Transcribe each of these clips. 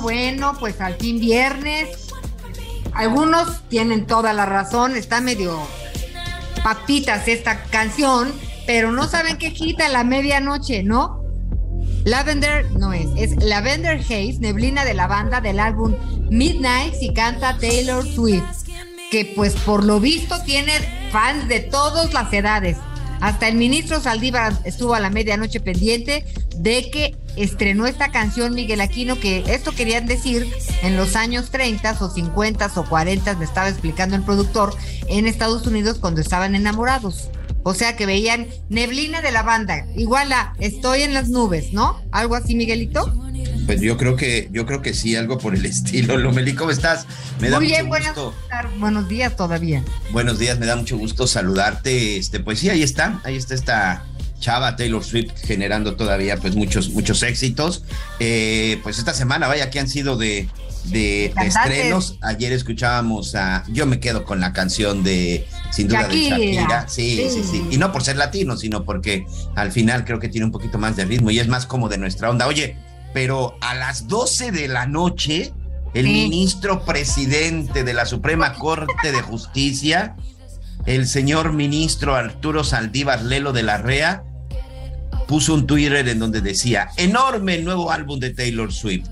bueno, pues al fin viernes. Algunos tienen toda la razón, está medio papitas esta canción, pero no saben qué quita la medianoche, ¿no? Lavender no es, es Lavender Haze, neblina de la banda del álbum Midnight y canta Taylor Swift, que pues por lo visto tiene fans de todas las edades. Hasta el ministro Saldívar estuvo a la medianoche pendiente de que estrenó esta canción Miguel Aquino, que esto querían decir en los años 30 o 50 o 40, me estaba explicando el productor, en Estados Unidos cuando estaban enamorados. O sea que veían neblina de la banda, igual a estoy en las nubes, ¿no? Algo así, Miguelito. Pues yo creo que, yo creo que sí, algo por el estilo. Lomeli, ¿cómo estás? Me da Muy mucho bien, buenas, gusto. buenos días todavía. Buenos días, me da mucho gusto saludarte. Este, pues sí, ahí está, ahí está esta chava Taylor Swift generando todavía pues muchos, muchos éxitos. Eh, pues esta semana, vaya, que han sido de, de, estrenos. Ayer escuchábamos a, yo me quedo con la canción de, sin duda, Shakira. de Shakira. Sí, sí, Sí. sí. Y no por ser latino, sino porque al final creo que tiene un poquito más de ritmo y es más como de nuestra onda. Oye, pero a las 12 de la noche, el Sí. ministro presidente de la Suprema Corte de Justicia, el señor ministro Arturo Saldívar Lelo de la REA, puso un Twitter en donde decía, enorme el nuevo álbum de Taylor Swift.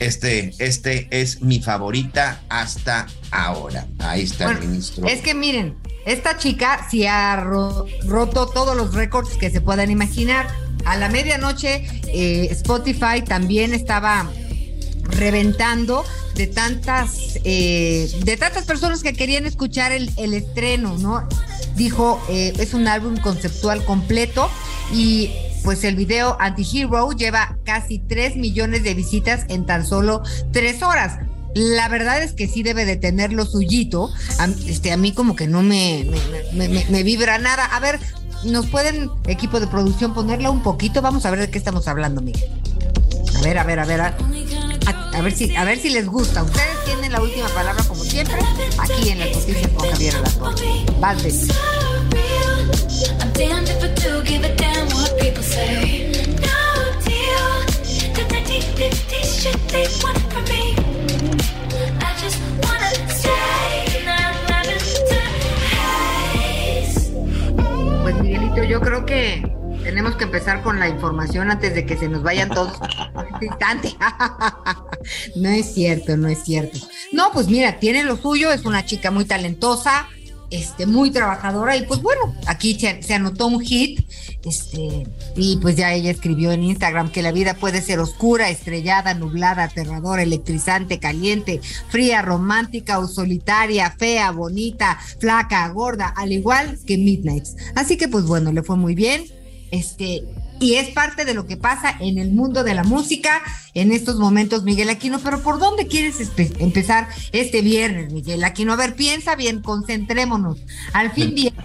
Este, este es mi favorita hasta ahora. Ahí está Bueno, el ministro. Es que miren, esta chica sí ha ro- roto todos los récords que se puedan imaginar. A la medianoche, eh, Spotify también estaba reventando de tantas eh, de tantas personas que querían escuchar el, el estreno, ¿no? Dijo, eh, es un álbum conceptual completo y pues el video Anti-Hero lleva casi 3 millones de visitas en tan solo 3 horas. La verdad es que sí debe de tener lo suyito. A, este, a mí como que no me, vibra nada. A ver, ¿nos pueden, equipo de producción, ponerla un poquito? Vamos a ver de qué estamos hablando, Miguel. A ver, a ver, a ver. A, ver, si, a ver si les gusta. Ustedes tienen la última palabra, como siempre, aquí en las noticias con Javier Alatorre. Vas, damned if I do give a damn what people say. No deal. The 1950 shit they want from me. I just wanna stay. Not lavender haze. Pues Miguelito, yo creo que tenemos que empezar con la información antes de que se nos vayan todos este instante. no es cierto, no es cierto. No, pues mira, tiene lo suyo, es una chica muy talentosa, este, muy trabajadora, y pues bueno, aquí se, anotó un hit, este, y pues ya ella escribió en Instagram que la vida puede ser oscura, estrellada, nublada, aterradora, electrizante, caliente, fría, romántica o solitaria, fea, bonita, flaca, gorda, al igual que Midnights. Así que pues bueno, le fue muy bien. Este, y es parte de lo que pasa en el mundo de la música en estos momentos, Miguel Aquino. Pero ¿por dónde quieres empezar este viernes, Miguel Aquino? A ver, piensa bien, concentrémonos. Al fin viernes,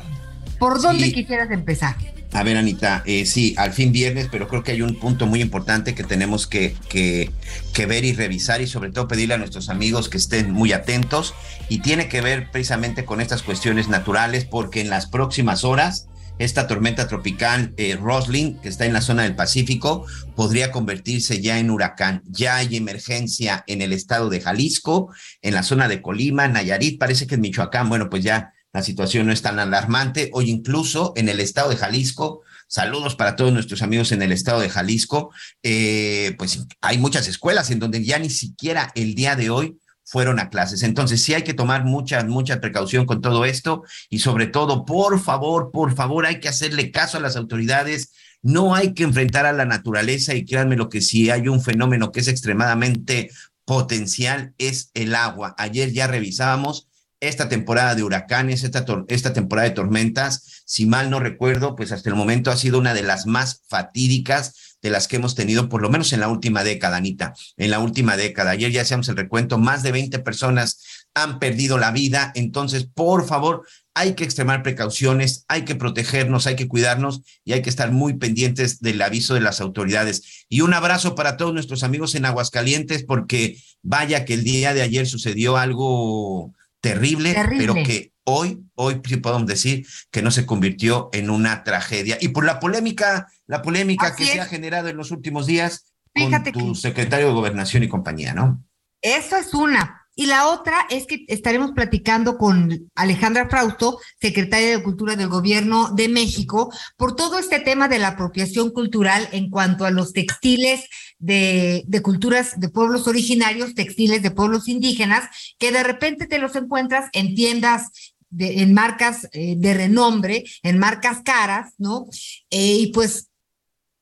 ¿por dónde Sí. quisieras empezar? A ver, Anita, eh, sí, al fin viernes, pero creo que hay un punto muy importante que tenemos que, que, que ver y revisar y sobre todo pedirle a nuestros amigos que estén muy atentos y tiene que ver precisamente con estas cuestiones naturales porque en las próximas horas esta tormenta tropical eh, Roslin, que está en la zona del Pacífico, podría convertirse ya en huracán. Ya hay emergencia en el estado de Jalisco, en la zona de Colima, Nayarit, parece que en Michoacán, bueno, pues ya la situación no es tan alarmante. Hoy incluso en el estado de Jalisco Saludos para todos nuestros amigos en el estado de Jalisco. Eh, pues hay muchas escuelas en donde ya ni siquiera el día de hoy fueron a clases. Entonces sí hay que tomar mucha, mucha precaución con todo esto y sobre todo, por favor, por favor, hay que hacerle caso a las autoridades. No hay que enfrentar a la naturaleza y créanme lo que si hay un fenómeno que es extremadamente potencial es el agua. Ayer ya revisábamos esta temporada de huracanes, esta, esta temporada de tormentas, si mal no recuerdo, pues hasta el momento ha sido una de las más fatídicas de las que hemos tenido, por lo menos en la última década, Anita, en la última década. Ayer ya hacíamos el recuento, más de 20 personas han perdido la vida, entonces, por favor, hay que extremar precauciones, hay que protegernos, hay que cuidarnos y hay que estar muy pendientes del aviso de las autoridades. Y un abrazo para todos nuestros amigos en Aguascalientes, porque vaya que el día de ayer sucedió algo terrible, pero que hoy, hoy sí podemos decir que no se convirtió en una tragedia. Y por la polémica, la polémica que se ha generado en los últimos días Fíjate con tu secretario de Gobernación y compañía, ¿no? Eso es una. Y la otra es que estaremos platicando con Alejandra Frausto, secretaria de Cultura del Gobierno de México, por todo este tema de la apropiación cultural en cuanto a los textiles de, culturas de pueblos originarios, textiles de pueblos indígenas, que de repente te los encuentras en tiendas en marcas eh, de renombre, en marcas caras, ¿no? Eh, y pues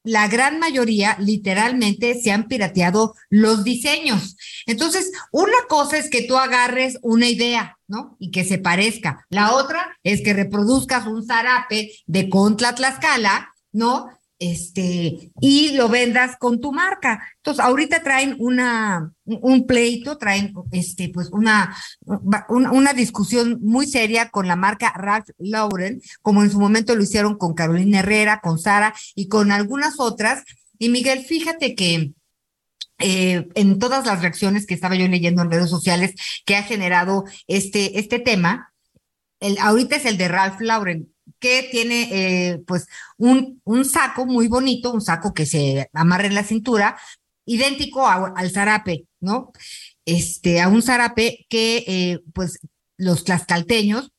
la gran mayoría literalmente se han pirateado los diseños. Entonces, una cosa es que tú agarres una idea, ¿no? Y que se parezca. La otra es que reproduzcas un zarape de Contla Tlaxcala, ¿no? Este, y lo vendas con tu marca. Entonces, ahorita traen una, un pleito, traen, este, pues una, una, discusión muy seria con la marca Ralph Lauren, como en su momento lo hicieron con Carolina Herrera, con Sara y con algunas otras. Y Miguel, fíjate que eh, en todas las reacciones que estaba yo leyendo en redes sociales que ha generado este, este tema, el, ahorita es el de Ralph Lauren que tiene eh, pues un, un, saco muy bonito, un saco que se amarra en la cintura, idéntico al zarape, ¿no? Este, a un zarape que eh, pues los tlaxcalteños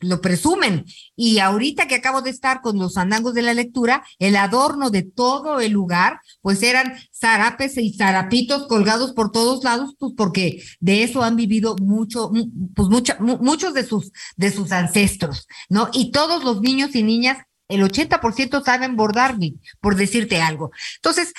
lo presumen. Y ahorita que acabo de estar con los andangos de la lectura, el adorno de todo el lugar, pues eran zarapes y zarapitos colgados por todos lados, pues porque de eso han vivido mucho, pues muchos de sus, de sus ancestros, ¿no? Y todos los niños y niñas, el 80% saben bordar, por decirte algo. Entonces,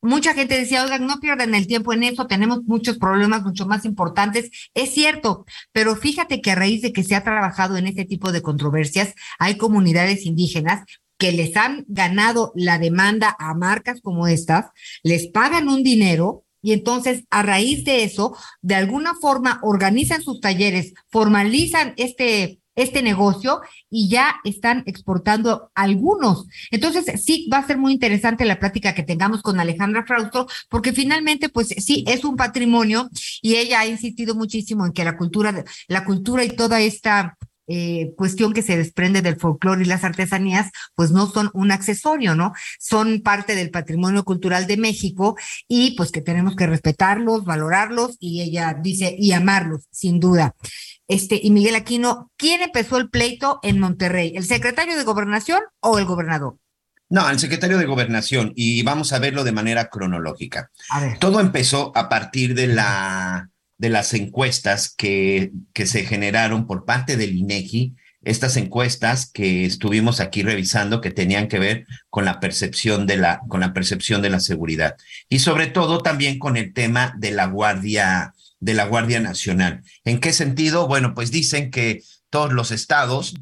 mucha gente decía, oigan, no pierdan el tiempo en eso, tenemos muchos problemas mucho más importantes. Es cierto, pero fíjate que a raíz de que se ha trabajado en este tipo de controversias, hay comunidades indígenas que les han ganado la demanda a marcas como estas, les pagan un dinero y entonces a raíz de eso, de alguna forma organizan sus talleres, formalizan este este negocio y ya están exportando algunos. Entonces, sí, va a ser muy interesante la plática que tengamos con Alejandra Frausto, porque finalmente, pues sí, es un patrimonio y ella ha insistido muchísimo en que la cultura, la cultura y toda esta eh, cuestión que se desprende del folclore y las artesanías, pues no son un accesorio, ¿no? Son parte del patrimonio cultural de México y pues que tenemos que respetarlos, valorarlos y ella dice, y amarlos, sin duda. Este, y Miguel Aquino, ¿quién empezó el pleito en Monterrey? ¿El secretario de Gobernación o el gobernador? No, el secretario de Gobernación, y vamos a verlo de manera cronológica. Todo empezó a partir de la de las encuestas que, que se generaron por parte del INEGI, estas encuestas que estuvimos aquí revisando que tenían que ver con la percepción de la con la percepción de la seguridad y sobre todo también con el tema de la Guardia de la Guardia Nacional. ¿En qué sentido? Bueno, pues dicen que todos los estados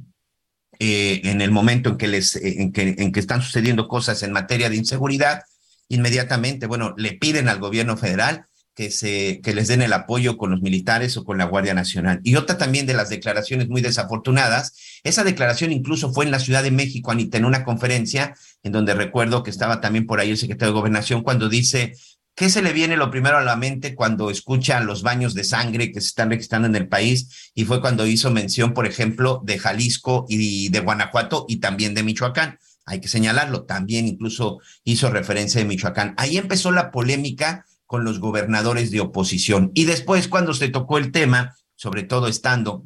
eh, en el momento en que les en que, en que están sucediendo cosas en materia de inseguridad, inmediatamente, bueno, le piden al gobierno federal que, se, que les den el apoyo con los militares o con la Guardia Nacional. Y otra también de las declaraciones muy desafortunadas, esa declaración incluso fue en la Ciudad de México, Anita, en una conferencia en donde recuerdo que estaba también por ahí el secretario de Gobernación cuando dice, ¿qué se le viene lo primero a la mente cuando escucha los baños de sangre que se están registrando en el país? Y fue cuando hizo mención, por ejemplo, de Jalisco y de Guanajuato y también de Michoacán hay que señalarlo, también incluso hizo referencia de Michoacán. Ahí empezó la polémica con los gobernadores de oposición. Y después, cuando se tocó el tema, sobre todo estando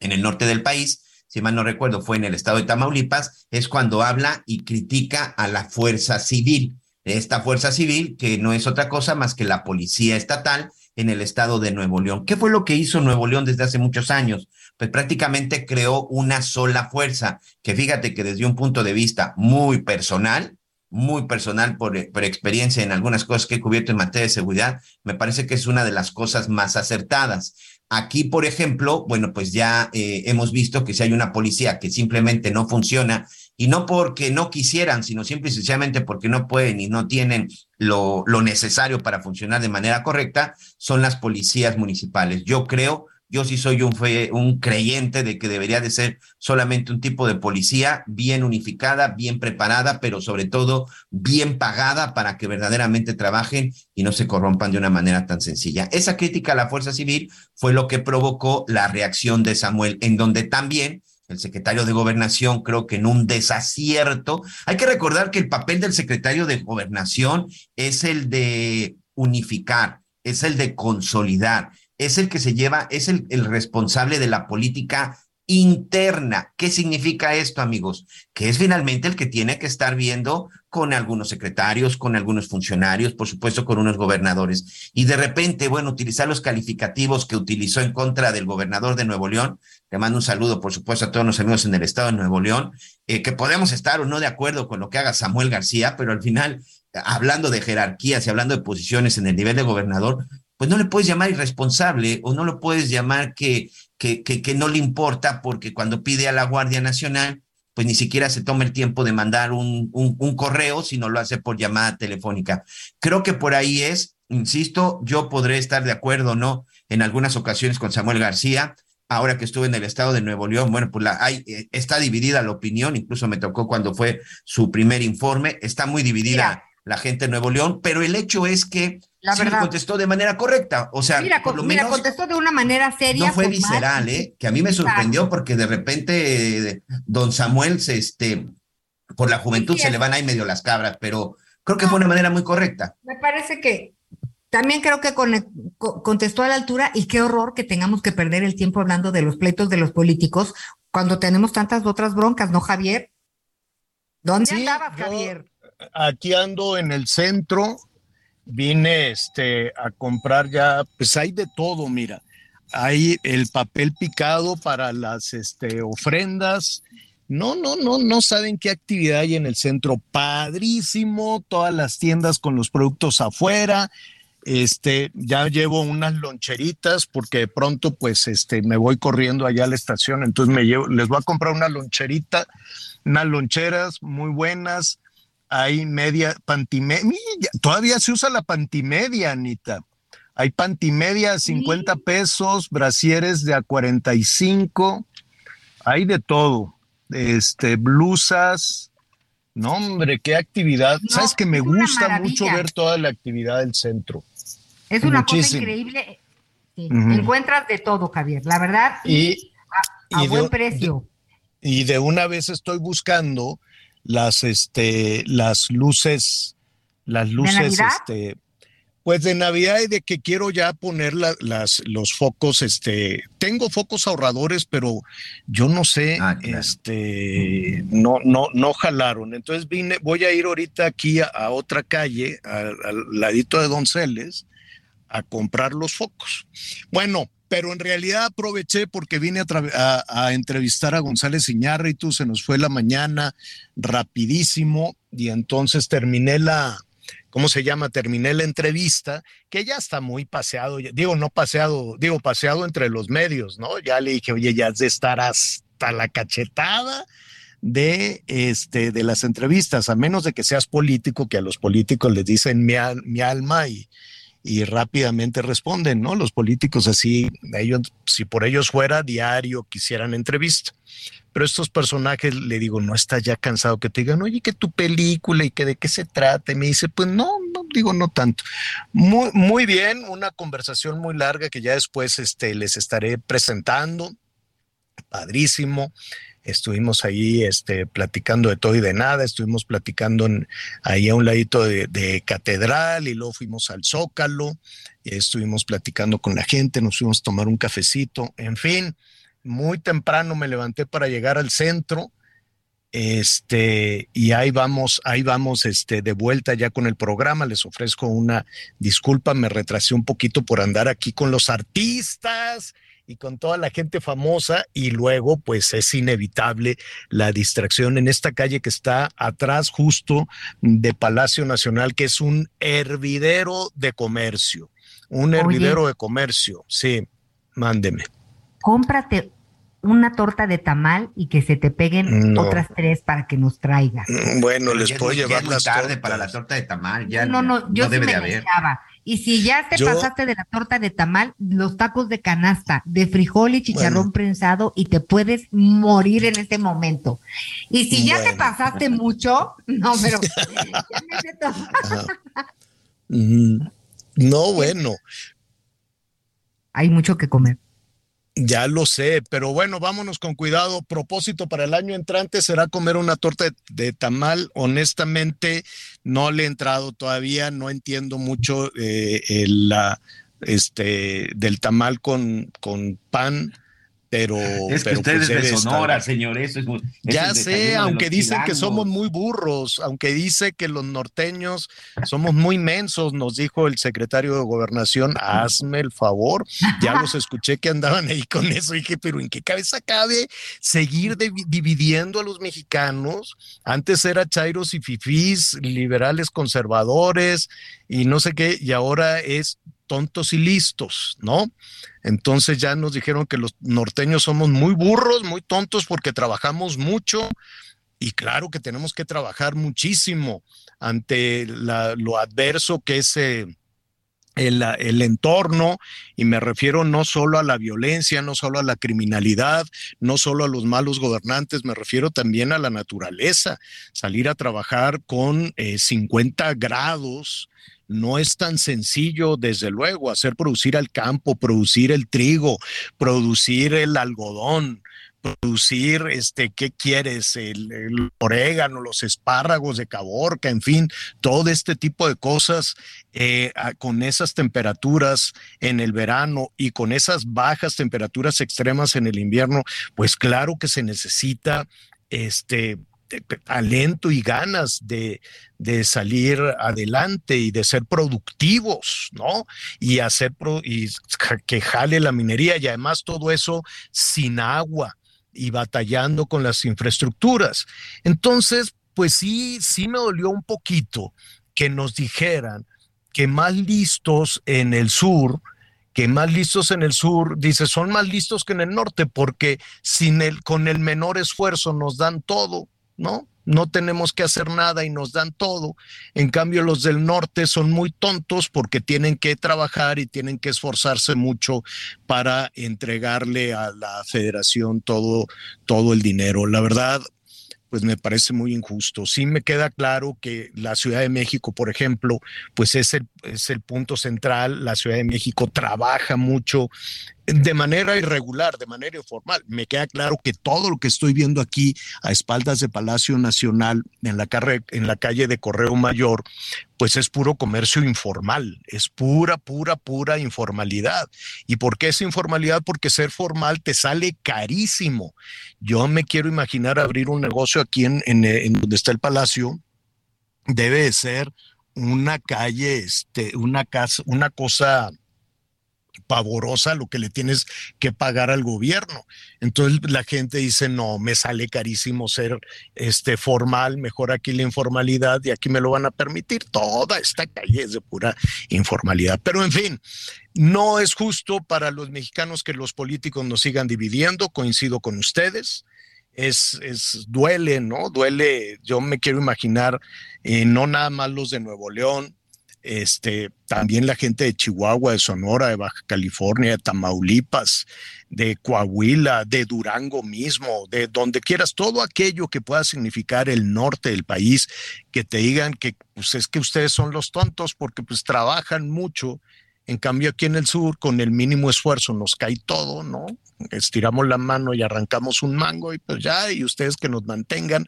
en el norte del país, si mal no recuerdo, fue en el estado de Tamaulipas, es cuando habla y critica a la fuerza civil. Esta fuerza civil, que no es otra cosa más que la policía estatal en el estado de Nuevo León. ¿Qué fue lo que hizo Nuevo León desde hace muchos años? Pues prácticamente creó una sola fuerza, que fíjate que desde un punto de vista muy personal, muy personal por, por, experiencia en algunas cosas que he cubierto en materia de seguridad, me parece que es una de las cosas más acertadas. Aquí, por ejemplo, bueno, pues ya eh, hemos visto que si hay una policía que simplemente no funciona, y no porque no quisieran, sino simple y sencillamente porque no pueden y no tienen lo, lo necesario para funcionar de manera correcta, son las policías municipales. Yo creo yo sí soy un, fe, un creyente de que debería de ser solamente un tipo de policía bien unificada, bien preparada, pero sobre todo bien pagada para que verdaderamente trabajen y no se corrompan de una manera tan sencilla. Esa crítica a la fuerza civil fue lo que provocó la reacción de Samuel, en donde también el secretario de gobernación, creo que en un desacierto. Hay que recordar que el papel del secretario de gobernación es el de unificar, es el de consolidar, es el que se lleva, es el, responsable de la política interna. ¿Qué significa esto, amigos? Que es finalmente el que tiene que estar viendo con algunos secretarios, con algunos funcionarios, por supuesto con unos gobernadores. Y de repente, bueno, utilizar los calificativos que utilizó en contra del gobernador de Nuevo León. Le mando un saludo, por supuesto, a todos los amigos en el estado de Nuevo León, eh, que podemos estar o no de acuerdo con lo que haga Samuel García, pero al final, hablando de jerarquías y hablando de posiciones en el nivel de gobernador, pues no le puedes llamar irresponsable o no lo puedes llamar que, que, que, no le importa porque cuando pide a la Guardia Nacional, pues ni siquiera se toma el tiempo de mandar un, un, correo, sino lo hace por llamada telefónica. Creo que por ahí es, insisto, yo podré estar de acuerdo o no en algunas ocasiones con Samuel García, ahora que estuve en el estado de Nuevo León, bueno, pues la, hay, eh, está dividida la opinión, incluso me tocó cuando fue su primer informe, está muy dividida. La gente de Nuevo León, pero el hecho es que la sí verdad. contestó de manera correcta. O sea, mira, por lo mira, menos contestó de una manera seria. no fue visceral, más- ¿eh? Que a mí me sorprendió porque de repente eh, don Samuel se, este, por la juventud Sí, se le van ahí medio las cabras, pero creo que fue una manera muy correcta. Me parece que también creo que con- co- contestó a la altura y qué horror que tengamos que perder el tiempo hablando de los pleitos de los políticos cuando tenemos tantas otras broncas, ¿no, Javier? ¿Dónde Sí, andabas, yo- Javier? Aquí ando en el centro, vine este, a comprar ya, pues hay de todo, mira. Hay el papel picado para las este, ofrendas. No, no, no, no saben qué actividad hay en el centro. Padrísimo, todas las tiendas con los productos afuera. Este, ya llevo unas loncheritas porque de pronto pues este me voy corriendo allá a la estación, entonces me llevo, les voy a comprar una loncherita, unas loncheras muy buenas, hay media pantimedia, todavía se usa la pantimedia, Anita. Hay pantimedia a 50 pesos, brasieres de a 45, hay de todo. Este, blusas. No, hombre, qué actividad. No, Sabes que me gusta mucho ver toda la actividad del centro. Es una cosa increíble. Sí. Encuentras de todo, Javier, la verdad, y, Y, a, a y buen de- precio. y de una vez estoy buscando las este las luces las luces Navidad? este pues de Navidad y de que quiero ya poner la- las los focos este tengo focos ahorradores pero yo no sé Ah, claro. este no no no jalaron entonces vine voy a ir ahorita aquí a, a otra calle al, al ladito de Donceles a comprar los focos bueno pero en realidad aproveché porque vine a, a- a entrevistar a González Iñárritu, se nos fue la mañana rapidísimo y entonces terminé la, ¿cómo se llama? Terminé la entrevista, que ya está muy paseado, digo, no paseado, digo, paseado entre los medios, ¿no? Ya le dije, oye, ya has de estar hasta la cachetada de, este, de las entrevistas, a menos de que seas político, que a los políticos les dicen mi alma y, y rápidamente responden, ¿no? Los políticos así, ellos, si por ellos fuera diario, quisieran entrevista. Pero estos personajes, le digo, no está ya cansado que te digan, oye, que tu película y que de qué se trata. Y me dice, pues no, no digo, no tanto. Muy, muy bien, una conversación muy larga que ya después este, les estaré presentando. Padrísimo. Estuvimos ahí este, platicando de todo y de nada, estuvimos platicando en, ahí a un ladito de, de catedral y luego fuimos al Zócalo, estuvimos platicando con la gente, nos fuimos a tomar un cafecito, en fin, muy temprano me levanté para llegar al centro. Este, y ahí vamos, ahí vamos, este, de vuelta ya con el programa. Les ofrezco una disculpa, me retrasé un poquito por andar aquí con los artistas y con toda la gente famosa y luego pues es inevitable la distracción en esta calle que está atrás justo de Palacio Nacional, que es un hervidero de comercio, un hervidero de comercio, sí, mándeme. Cómprate una torta de tamal y que se te peguen No. otras tres para que nos traigas. Bueno, les puedo llevar las tarde tortas. para la torta de tamal, ya no, no, yo sí debe me de haber. deseaba. Y si ya te Yo- pasaste de la torta de tamal, los tacos de canasta, de frijol y chicharrón Bueno. prensado y te puedes morir en este momento. Y si ya te pasaste mucho, no, pero. Ujú. No, bueno, hay mucho que comer. Ya lo sé, pero bueno, vámonos con cuidado. Propósito para el año entrante será comer una torta de, de tamal. Honestamente, no le he entrado todavía, no entiendo mucho eh, el, la, este, del tamal con pan, pero, Es que pero pues es de debe estar- Sonora, señor, eso es, muy- es Ya sé, de aunque dicen que somos muy burros, aunque dice que los norteños somos muy mensos, nos dijo el secretario de gobernación, hazme el favor. Ya los escuché que andaban ahí con eso. Dije, pero ¿en qué cabeza cabe seguir divi- dividiendo a los mexicanos? Antes era chairos y fifís, liberales conservadores y no sé qué, y ahora es tontos y listos, ¿no? Entonces ya nos dijeron que los norteños somos muy burros, muy tontos porque trabajamos mucho y claro que tenemos que trabajar muchísimo ante lo adverso que es eh, el, entorno y me refiero no solo a la violencia, no solo a la criminalidad, no solo a los malos gobernantes, me refiero también a la naturaleza. Salir a trabajar con eh, 50 grados, no es tan sencillo, desde luego, hacer producir al campo, producir el trigo, producir el algodón, producir, este, ¿qué quieres? El, orégano, los espárragos de Caborca, en fin, todo este tipo de cosas eh, con esas temperaturas en el verano y con esas bajas temperaturas extremas en el invierno, pues claro que se necesita este talento y ganas de, de salir adelante y de ser productivos, ¿no? Y hacer pro- y que jale la minería y además todo eso sin agua y batallando con las infraestructuras. Entonces, pues sí, sí me dolió un poquito que nos dijeran que más listos en el sur, que más listos en el sur, dice, son más listos que en el norte, porque sin el, con el menor esfuerzo nos dan todo, ¿no? No tenemos que hacer nada y nos dan todo. En cambio, los del norte son muy tontos porque tienen que trabajar y tienen que esforzarse mucho para entregarle a la federación todo, todo el dinero. La verdad, pues me parece muy injusto. Sí me queda claro que la Ciudad de México, por ejemplo, pues es el, es el punto central. La Ciudad de México trabaja mucho de manera irregular, de manera informal. Me queda claro que todo lo que estoy viendo aquí a espaldas de Palacio Nacional, en la, carre- en la calle de Correo Mayor, pues es puro comercio informal, es pura, pura, pura informalidad. ¿Y por qué es informalidad? Porque ser formal te sale carísimo. Yo me quiero imaginar abrir un negocio aquí en, en, en donde está el Palacio, debe de ser una calle, este, una casa, una cosa pavorosa lo que le tienes que pagar al gobierno. Entonces la gente dice, no, me sale carísimo ser este formal, mejor aquí la informalidad y aquí me lo van a permitir. Toda esta calle es de pura informalidad. Pero en fin, no es justo para los mexicanos que los políticos nos sigan dividiendo, coincido con ustedes. Es, es duele, ¿no? Duele, yo me quiero imaginar, eh, no nada más los de Nuevo León, este, también la gente de Chihuahua, de Sonora, de Baja California, de Tamaulipas, de Coahuila, de Durango mismo, de donde quieras, todo aquello que pueda significar el norte del país, que te digan que pues es que ustedes son los tontos porque pues trabajan mucho. En cambio, aquí en el sur, con el mínimo esfuerzo, nos cae todo, ¿no? Estiramos la mano y arrancamos un mango y pues ya, y ustedes que nos mantengan,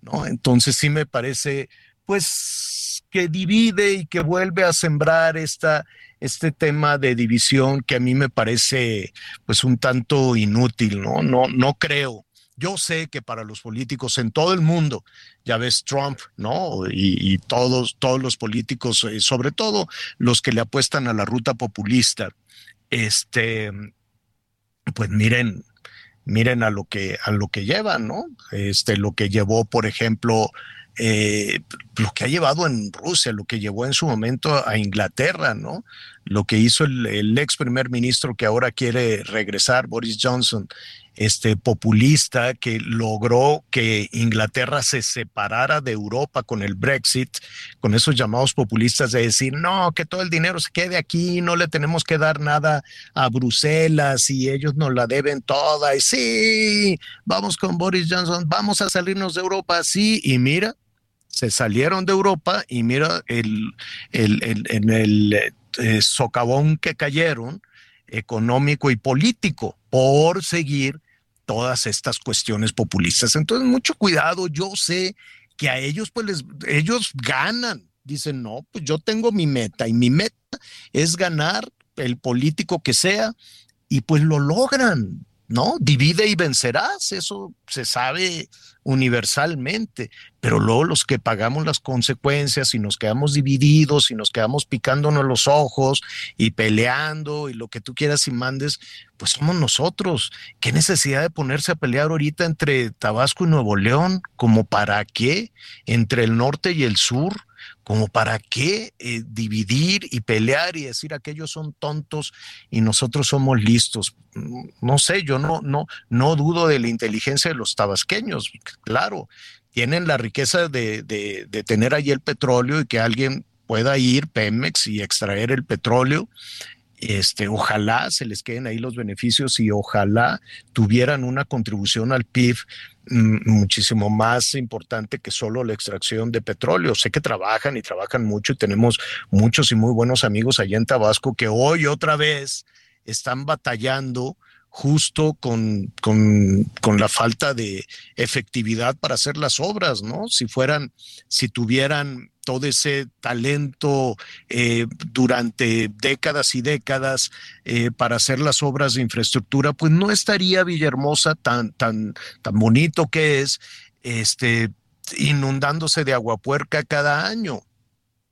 ¿no? Entonces sí me parece, pues, que divide y que vuelve a sembrar esta, este tema de división que a mí me parece pues un tanto inútil, ¿no? No, no creo. Yo sé que para los políticos en todo el mundo, ya ves Trump, ¿no? Y, todos, todos los políticos, eh, sobre todo los que le apuestan a la ruta populista, este, pues miren, miren a lo que, a lo que llevan, ¿no? Este, lo que llevó, por ejemplo, eh, lo que ha llevado en Rusia, lo que llevó en su momento a Inglaterra, ¿no? Lo que hizo el ex primer ministro que ahora quiere regresar, Boris Johnson, este populista que logró que Inglaterra se separara de Europa con el Brexit, con esos llamados populistas de decir, no, que todo el dinero se quede aquí, no le tenemos que dar nada a Bruselas y ellos nos la deben toda. Y sí, vamos con Boris Johnson, vamos a salirnos de Europa, sí, y mira, se salieron de Europa y mira el, el, el eh, socavón que cayeron económico y político por seguir todas estas cuestiones populistas. Entonces, mucho cuidado, yo sé que a ellos pues les, ellos ganan. Dicen, no, pues yo tengo mi meta y mi meta es ganar el político que sea y pues lo logran, ¿no? Divide y vencerás, eso se sabe universalmente, pero luego los que pagamos las consecuencias y nos quedamos divididos y nos quedamos picándonos los ojos y peleando y lo que tú quieras y mandes, pues somos nosotros. ¿Qué necesidad de ponerse a pelear ahorita entre Tabasco y Nuevo León? ¿Como para qué? ¿Entre el norte y el sur? Como para qué eh, dividir y pelear y decir aquellos son tontos y nosotros somos listos. No sé, yo no, no, no dudo de la inteligencia de los tabasqueños, claro, tienen la riqueza de, de, tener allí el petróleo y que alguien pueda ir, Pemex, y extraer el petróleo este, ojalá se les queden ahí los beneficios y ojalá tuvieran una contribución al PIB mm, muchísimo más importante que solo la extracción de petróleo. Sé que trabajan y trabajan mucho y tenemos muchos y muy buenos amigos allá en Tabasco que hoy otra vez están batallando justo con, con, con, la falta de efectividad para hacer las obras, ¿no? Si fueran, si tuvieran todo ese talento eh, durante décadas y décadas eh, para hacer las obras de infraestructura, pues no estaría Villahermosa tan, tan, tan bonito que es, este, inundándose de agua puerca cada año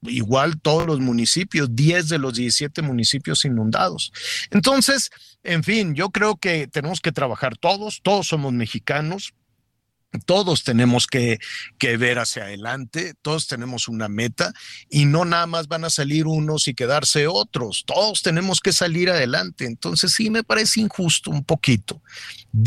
igual todos los municipios, 10 de los 17 municipios inundados. Entonces, en fin, yo creo que tenemos que trabajar todos, todos somos mexicanos, todos tenemos que, ver hacia adelante, todos tenemos una meta y no nada más van a salir unos y quedarse otros, todos tenemos que salir adelante. Entonces sí me parece injusto un poquito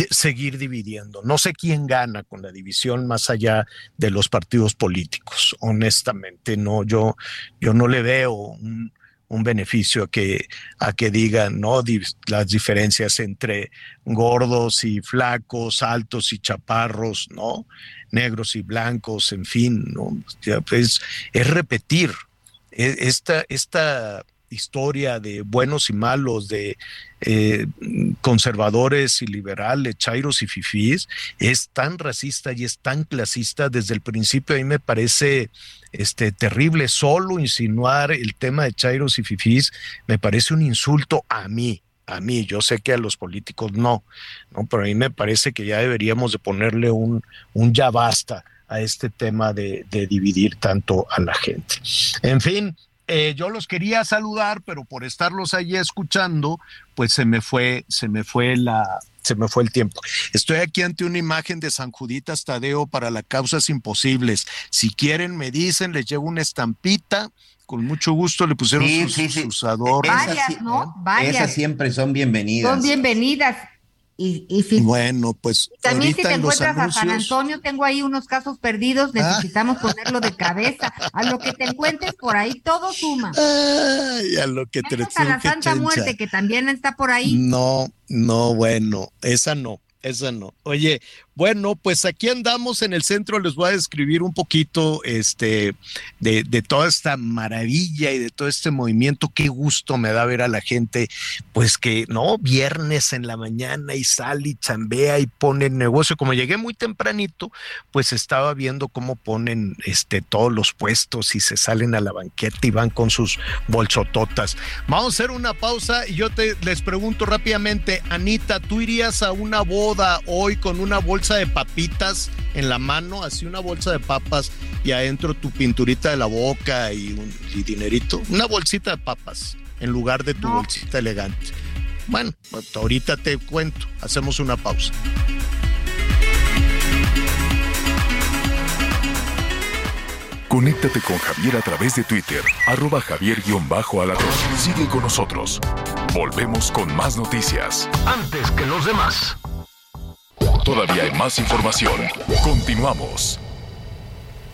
seguir dividiendo. No sé quién gana con la división más allá de los partidos políticos, honestamente, no, yo, yo no le veo un, un beneficio a que, a que digan ¿no? las diferencias entre gordos y flacos, altos y chaparros, ¿no? negros y blancos, en fin, ¿no? es, es repetir e, esta, esta historia de buenos y malos, de eh, conservadores y liberales, chairos y fifís, es tan racista y es tan clasista desde el principio. A mí me parece este, terrible solo insinuar el tema de chairos y fifís, me parece un insulto a mí. A mí, yo sé que a los políticos no, no, pero a mí me parece que ya deberíamos de ponerle un, un ya basta a este tema de, de dividir tanto a la gente. En fin, eh, yo los quería saludar, pero por estarlos ahí escuchando, pues se me fue, se me fue la, se me fue el tiempo. Estoy aquí ante una imagen de San Juditas Tadeo para las causas imposibles. Si quieren, me dicen, les llevo una estampita. Con mucho gusto le pusieron Sí, sus, sí, sí. sus adornos. Varias, ¿no? Varias. Esas siempre son bienvenidas. Son bienvenidas. Y, y Bueno, pues también si te en encuentras a San. Antonio, tengo ahí unos casos perdidos, necesitamos ponerlo de cabeza. A lo que te encuentres por ahí, todo suma. Ay, a lo que te a la Santa chencha. Muerte, que también está por ahí. No, no, bueno, esa no, esa no. Oye, Bueno, pues aquí andamos en el centro, les voy a describir un poquito este, de, toda esta maravilla y de todo este movimiento. Qué gusto me da ver a la gente, pues que no, viernes en la mañana y sale y chambea y pone el negocio. Como llegué muy tempranito, pues estaba viendo cómo ponen este, todos los puestos y se salen a la banqueta y van con sus bolsototas. Vamos a hacer una pausa y yo te les pregunto rápidamente, Anita, ¿tú irías a una boda hoy con una bolsa? Bolsa de papitas en la mano, así una bolsa de papas y adentro tu pinturita de la boca y un y dinerito, una bolsita de papas en lugar de tu no. bolsita elegante. Bueno, pues ahorita te cuento, hacemos una pausa. Conéctate con Javier a través de Twitter, arroba javier-alatón. Sigue con nosotros. Volvemos con más noticias. Antes que los demás. Todavía hay más información. Continuamos.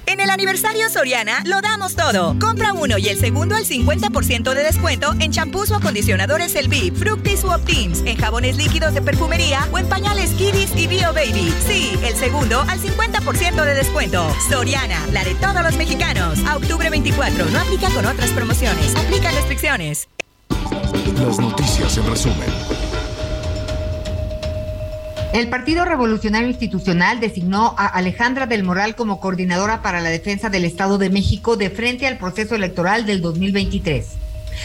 En el aniversario Soriana lo damos todo. Compra uno y el segundo al 50% de descuento en champús o acondicionadores El Fructis u Optims, en jabones líquidos de perfumería o en pañales Kiddies y Bio Baby. Sí, el segundo al 50% de descuento. Soriana, la de todos los mexicanos. A octubre 24, no aplica con otras promociones. Aplica restricciones. Las noticias en resumen. El Partido Revolucionario Institucional designó a Alejandra del Moral como coordinadora para la defensa del Estado de México de frente al proceso electoral del 2023.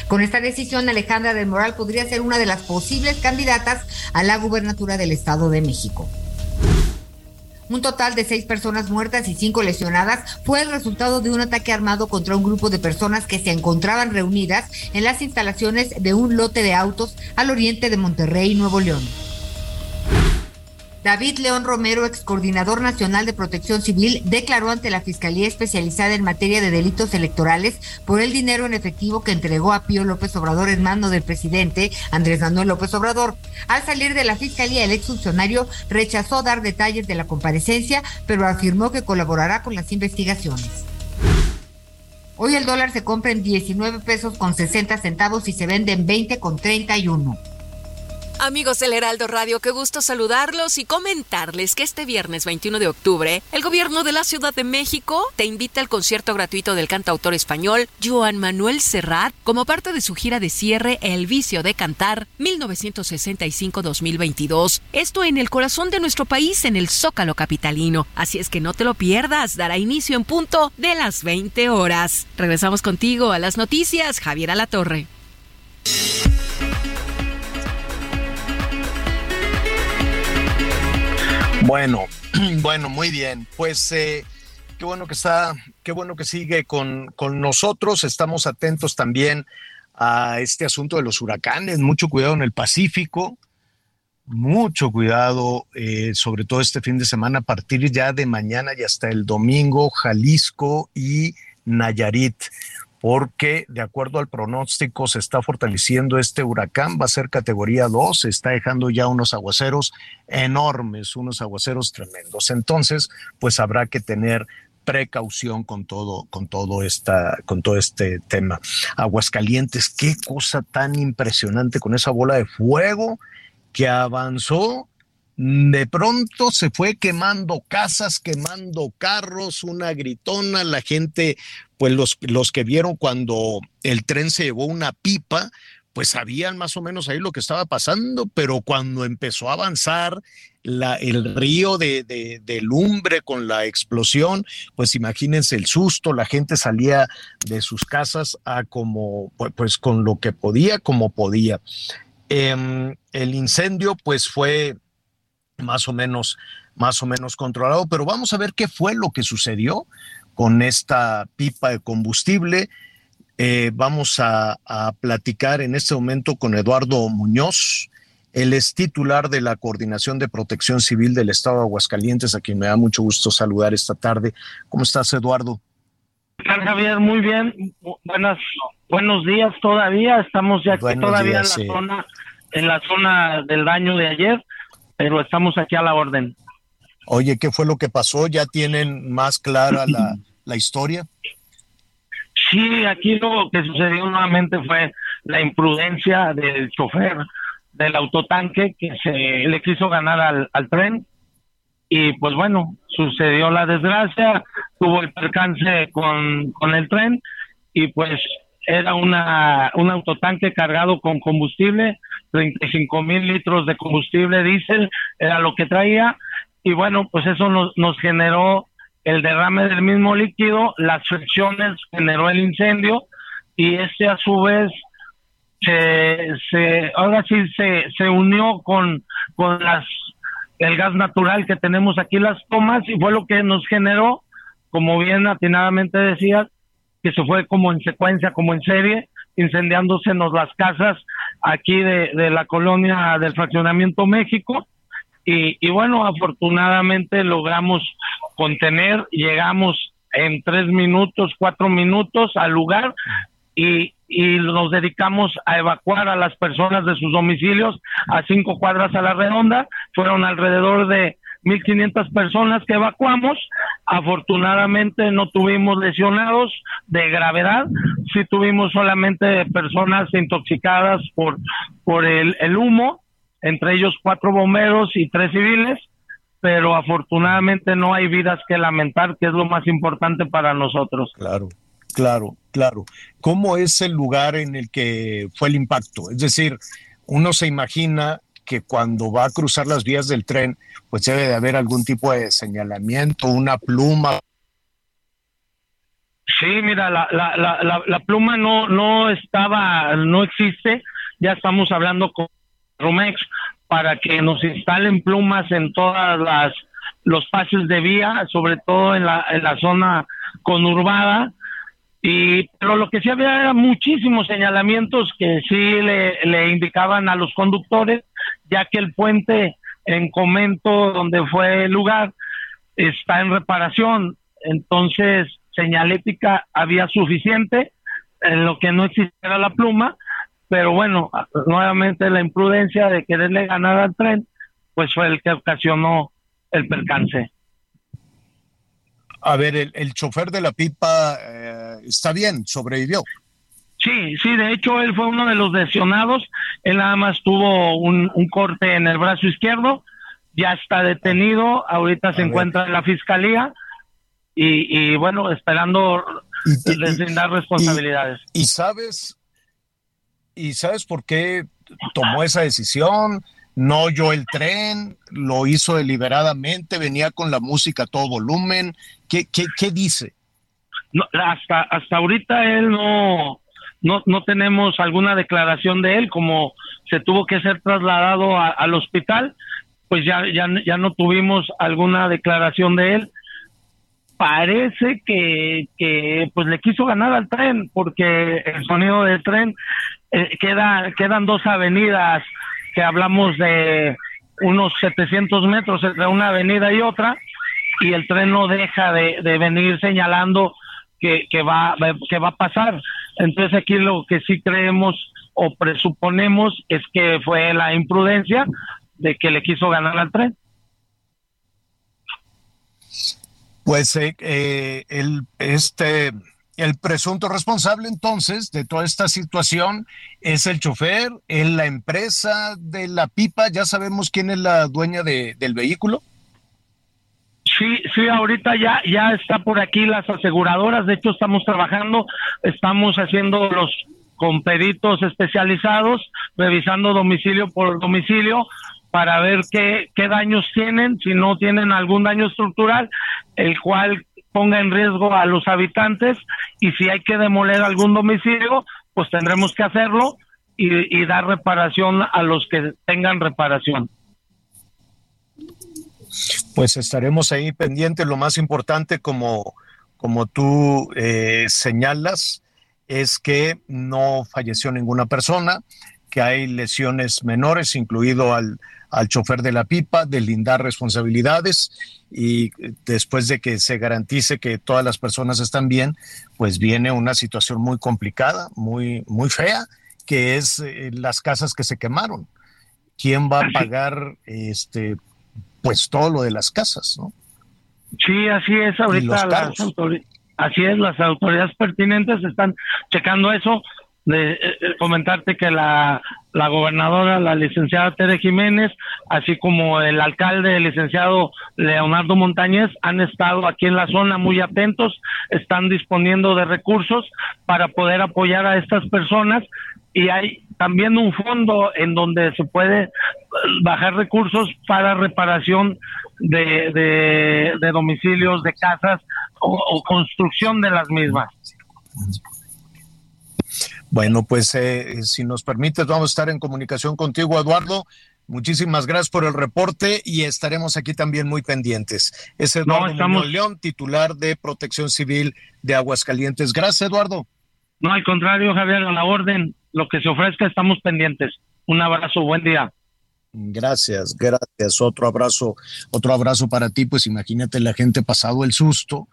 Con esta decisión, Alejandra del Moral podría ser una de las posibles candidatas a la gubernatura del Estado de México. Un total de seis personas muertas y cinco lesionadas fue el resultado de un ataque armado contra un grupo de personas que se encontraban reunidas en las instalaciones de un lote de autos al oriente de Monterrey, Nuevo León. David León Romero, ex coordinador nacional de protección civil, declaró ante la Fiscalía Especializada en materia de delitos electorales por el dinero en efectivo que entregó a Pío López Obrador en mano del presidente Andrés Manuel López Obrador. Al salir de la Fiscalía, el ex funcionario rechazó dar detalles de la comparecencia, pero afirmó que colaborará con las investigaciones. Hoy el dólar se compra en 19 pesos con 60 centavos y se vende en 20 con 31. Amigos del Heraldo Radio, qué gusto saludarlos y comentarles que este viernes 21 de octubre, el gobierno de la Ciudad de México te invita al concierto gratuito del cantautor español Joan Manuel Serrat como parte de su gira de cierre El vicio de cantar 1965-2022. Esto en el corazón de nuestro país, en el Zócalo capitalino. Así es que no te lo pierdas, dará inicio en punto de las 20 horas. Regresamos contigo a las noticias, Javier Alatorre. Bueno, bueno, muy bien. Pues eh, qué bueno que está, qué bueno que sigue con, con nosotros. Estamos atentos también a este asunto de los huracanes. Mucho cuidado en el Pacífico. Mucho cuidado, eh, sobre todo este fin de semana, a partir ya de mañana y hasta el domingo, Jalisco y Nayarit porque de acuerdo al pronóstico se está fortaleciendo este huracán, va a ser categoría 2, se está dejando ya unos aguaceros enormes, unos aguaceros tremendos. Entonces, pues habrá que tener precaución con todo, con todo esta, con todo este tema. Aguascalientes, qué cosa tan impresionante con esa bola de fuego que avanzó de pronto se fue quemando casas, quemando carros, una gritona, la gente, pues los, los que vieron cuando el tren se llevó una pipa, pues sabían más o menos ahí lo que estaba pasando, pero cuando empezó a avanzar la, el río de, de, lumbre con la explosión, pues imagínense el susto, la gente salía de sus casas a como, pues, pues con lo que podía, como podía. Eh, el incendio, pues fue más o menos, más o menos controlado, pero vamos a ver qué fue lo que sucedió con esta pipa de combustible. Eh, vamos a, a, platicar en este momento con Eduardo Muñoz. Él es titular de la Coordinación de Protección Civil del Estado de Aguascalientes, a quien me da mucho gusto saludar esta tarde. ¿Cómo estás, Eduardo? Javier, muy bien. Buenas, buenos días todavía. Estamos ya buenos todavía días, en la sí. zona, en la zona del daño de ayer pero estamos aquí a la orden. Oye, ¿qué fue lo que pasó? ¿Ya tienen más clara la, la historia? Sí, aquí lo que sucedió nuevamente fue la imprudencia del chofer del autotanque que se le quiso ganar al, al tren y pues bueno, sucedió la desgracia, tuvo el percance con, con el tren y pues era una, un autotanque cargado con combustible, 35 mil litros de combustible diésel era lo que traía y bueno, pues eso nos, nos generó el derrame del mismo líquido, las fricciones generó el incendio y este a su vez se, se ahora sí se, se unió con, con las el gas natural que tenemos aquí las tomas y fue lo que nos generó, como bien atinadamente decías, que se fue como en secuencia, como en serie, incendiándosenos las casas aquí de, de la colonia del fraccionamiento México. Y, y bueno, afortunadamente logramos contener, llegamos en tres minutos, cuatro minutos al lugar y, y nos dedicamos a evacuar a las personas de sus domicilios a cinco cuadras a la redonda. Fueron alrededor de 1.500 personas que evacuamos. Afortunadamente no tuvimos lesionados de gravedad, sí tuvimos solamente personas intoxicadas por, por el, el humo, entre ellos cuatro bomberos y tres civiles, pero afortunadamente no hay vidas que lamentar, que es lo más importante para nosotros. Claro. Claro, claro. ¿Cómo es el lugar en el que fue el impacto? Es decir, uno se imagina que cuando va a cruzar las vías del tren, pues debe de haber algún tipo de señalamiento, una pluma. Sí, mira, la, la, la, la, pluma no, no estaba, no existe. Ya estamos hablando con Romex para que nos instalen plumas en todas las los pases de vía, sobre todo en la, en la zona conurbada y, pero lo que sí había era muchísimos señalamientos que sí le, le indicaban a los conductores, ya que el puente en Comento, donde fue el lugar, está en reparación. Entonces, señalética había suficiente, en lo que no existiera la pluma, pero bueno, nuevamente la imprudencia de quererle ganar al tren, pues fue el que ocasionó el percance. A ver, el, el chofer de la pipa eh, está bien, sobrevivió. Sí, sí, de hecho él fue uno de los lesionados, él nada más tuvo un, un corte en el brazo izquierdo, ya está detenido, ahorita se encuentra en la fiscalía y, y bueno, esperando deslindar responsabilidades. Y, y, sabes, y sabes por qué tomó esa decisión, no oyó el tren, lo hizo deliberadamente, venía con la música a todo volumen. ¿Qué, qué, dice? No, hasta, hasta ahorita él no, no, no tenemos alguna declaración de él, como se tuvo que ser trasladado al hospital, pues ya, ya, ya no tuvimos alguna declaración de él. Parece que, que pues le quiso ganar al tren, porque el sonido del tren eh, queda, quedan dos avenidas que hablamos de unos 700 metros entre una avenida y otra, y el tren no deja de, de venir señalando que, que, va, que va a pasar. Entonces aquí lo que sí creemos o presuponemos es que fue la imprudencia de que le quiso ganar al tren. Pues eh, eh, el, este, el presunto responsable entonces de toda esta situación es el chofer, es la empresa de la pipa, ya sabemos quién es la dueña de, del vehículo. Sí, sí, ahorita ya, ya está por aquí las aseguradoras, de hecho estamos trabajando, estamos haciendo los con peritos especializados, revisando domicilio por domicilio para ver qué, qué daños tienen, si no tienen algún daño estructural, el cual ponga en riesgo a los habitantes y si hay que demoler algún domicilio, pues tendremos que hacerlo y, y dar reparación a los que tengan reparación. Pues estaremos ahí pendientes. Lo más importante, como, como tú eh, señalas, es que no falleció ninguna persona, que hay lesiones menores, incluido al, al chofer de la pipa, deslindar responsabilidades y después de que se garantice que todas las personas están bien, pues viene una situación muy complicada, muy, muy fea, que es eh, las casas que se quemaron. ¿Quién va a pagar este pues todo lo de las casas, ¿no? Sí, así es ahorita las autoridades, así es, las autoridades pertinentes están checando eso, de eh, eh, comentarte que la, la gobernadora, la licenciada Tere Jiménez, así como el alcalde, el licenciado Leonardo Montañez, han estado aquí en la zona muy atentos, están disponiendo de recursos para poder apoyar a estas personas y hay también un fondo en donde se puede eh, bajar recursos para reparación de, de, de domicilios, de casas o, o construcción de las mismas. Bueno, pues eh, si nos permites, vamos a estar en comunicación contigo, Eduardo. Muchísimas gracias por el reporte y estaremos aquí también muy pendientes. Es Eduardo No, estamos- León, titular de Protección Civil de Aguascalientes. Gracias, Eduardo. No, al contrario, Javier, a la orden, lo que se ofrezca, estamos pendientes. Un abrazo, buen día. Gracias, gracias. Otro abrazo, otro abrazo para ti. Pues imagínate la gente pasado el susto,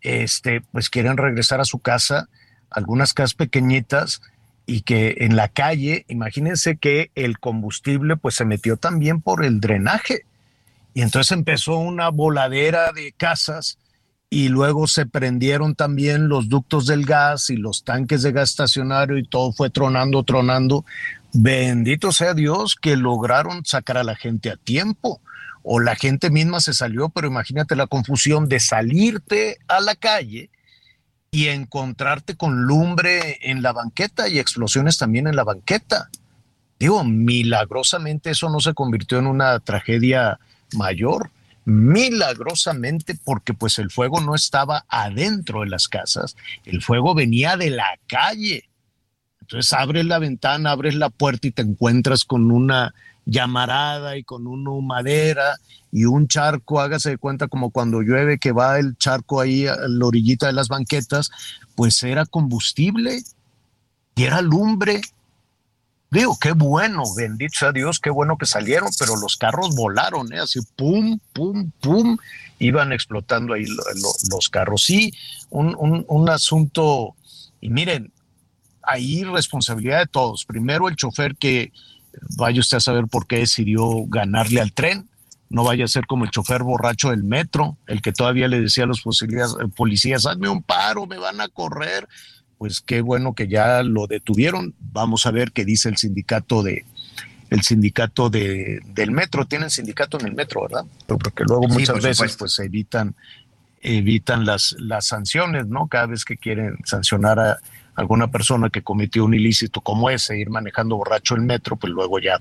este, pues quieren regresar a su casa, algunas casas pequeñitas y que en la calle, imagínense que el combustible pues se metió también por el drenaje y entonces empezó una voladera de casas y luego se prendieron también los ductos del gas y los tanques de gas estacionario y todo fue tronando, tronando. Bendito sea Dios que lograron sacar a la gente a tiempo. O la gente misma se salió, pero imagínate la confusión de salirte a la calle y encontrarte con lumbre en la banqueta y explosiones también en la banqueta. Digo, milagrosamente eso no se convirtió en una tragedia mayor, milagrosamente porque pues el fuego no estaba adentro de las casas, el fuego venía de la calle. Entonces abres la ventana, abres la puerta y te encuentras con una llamarada y con una madera y un charco, hágase de cuenta como cuando llueve que va el charco ahí a la orillita de las banquetas, pues era combustible y era lumbre. Digo, qué bueno, bendito sea Dios, qué bueno que salieron, pero los carros volaron, ¿eh? así pum, pum, pum, iban explotando ahí lo- lo- los carros. Sí, un, un- un asunto, y miren, ahí responsabilidad de todos. Primero el chofer que vaya usted a saber por qué decidió ganarle al tren. No vaya a ser como el chofer borracho del metro, el que todavía le decía a los policías, policías hazme un paro, me van a correr. Pues qué bueno que ya lo detuvieron. Vamos a ver qué dice el sindicato de el sindicato de, del metro. Tienen sindicato en el metro, ¿verdad? Porque luego Sí, muchas por veces pues evitan evitan las, las sanciones, ¿no? Cada vez que quieren sancionar a alguna persona que cometió un ilícito como ese, ir manejando borracho el metro, pues luego ya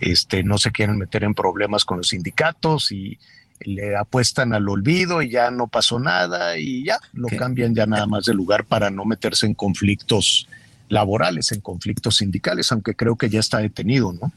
este, no se quieren meter en problemas con los sindicatos y le apuestan al olvido y ya no pasó nada y ya lo cambian ya nada más de lugar para no meterse en conflictos laborales, en conflictos sindicales, aunque creo que ya está detenido, ¿no?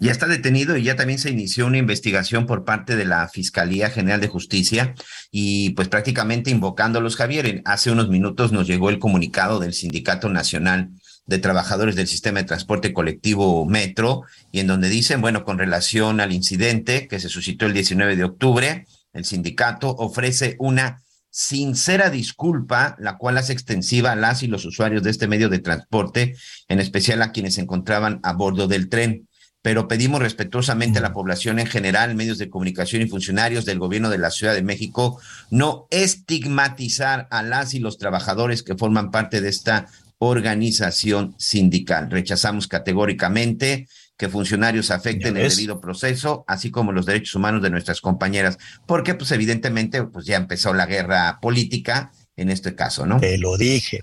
Ya está detenido y ya también se inició una investigación por parte de la Fiscalía General de Justicia y pues prácticamente invocándolos, Javier. Hace unos minutos nos llegó el comunicado del Sindicato Nacional de Trabajadores del Sistema de Transporte Colectivo Metro y en donde dicen, bueno, con relación al incidente que se suscitó el 19 de octubre, el sindicato ofrece una sincera disculpa, la cual hace extensiva a las y los usuarios de este medio de transporte, en especial a quienes se encontraban a bordo del tren pero pedimos respetuosamente a la población en general, medios de comunicación y funcionarios del gobierno de la Ciudad de México, no estigmatizar a las y los trabajadores que forman parte de esta organización sindical. Rechazamos categóricamente que funcionarios afecten el debido proceso, así como los derechos humanos de nuestras compañeras, porque pues evidentemente pues ya empezó la guerra política en este caso, ¿no? Te lo dije.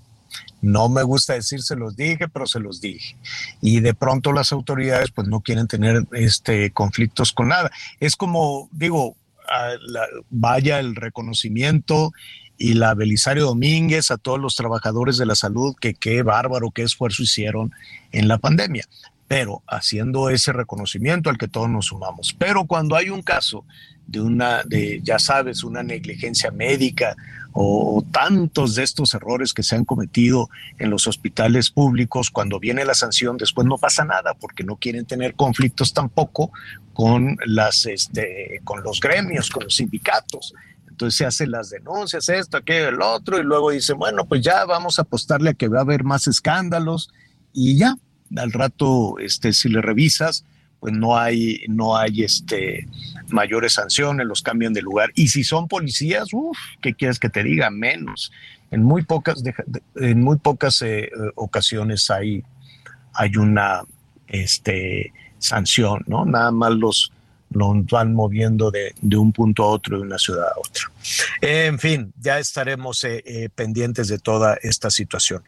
No me gusta decir se los dije, pero se los dije. Y de pronto las autoridades pues no quieren tener este conflictos con nada. Es como digo, vaya el reconocimiento y la Belisario Domínguez a todos los trabajadores de la salud que qué bárbaro, qué esfuerzo hicieron en la pandemia. Pero haciendo ese reconocimiento al que todos nos sumamos. Pero cuando hay un caso de una, de, ya sabes, una negligencia médica o tantos de estos errores que se han cometido en los hospitales públicos, cuando viene la sanción, después no pasa nada porque no quieren tener conflictos tampoco con las, este, con los gremios, con los sindicatos. Entonces se hacen las denuncias, esto, aquello, el otro, y luego dicen, bueno, pues ya vamos a apostarle a que va a haber más escándalos y ya, al rato, este, si le revisas, pues no hay, no hay este, mayores sanciones, los cambian de lugar. Y si son policías, uff, ¿qué quieres que te diga? Menos. En muy pocas, en muy pocas eh, ocasiones hay, hay una este, sanción, ¿no? Nada más los, los van moviendo de, un punto a otro, de una ciudad a otra. En fin, ya estaremos eh, eh, pendientes de toda esta situación.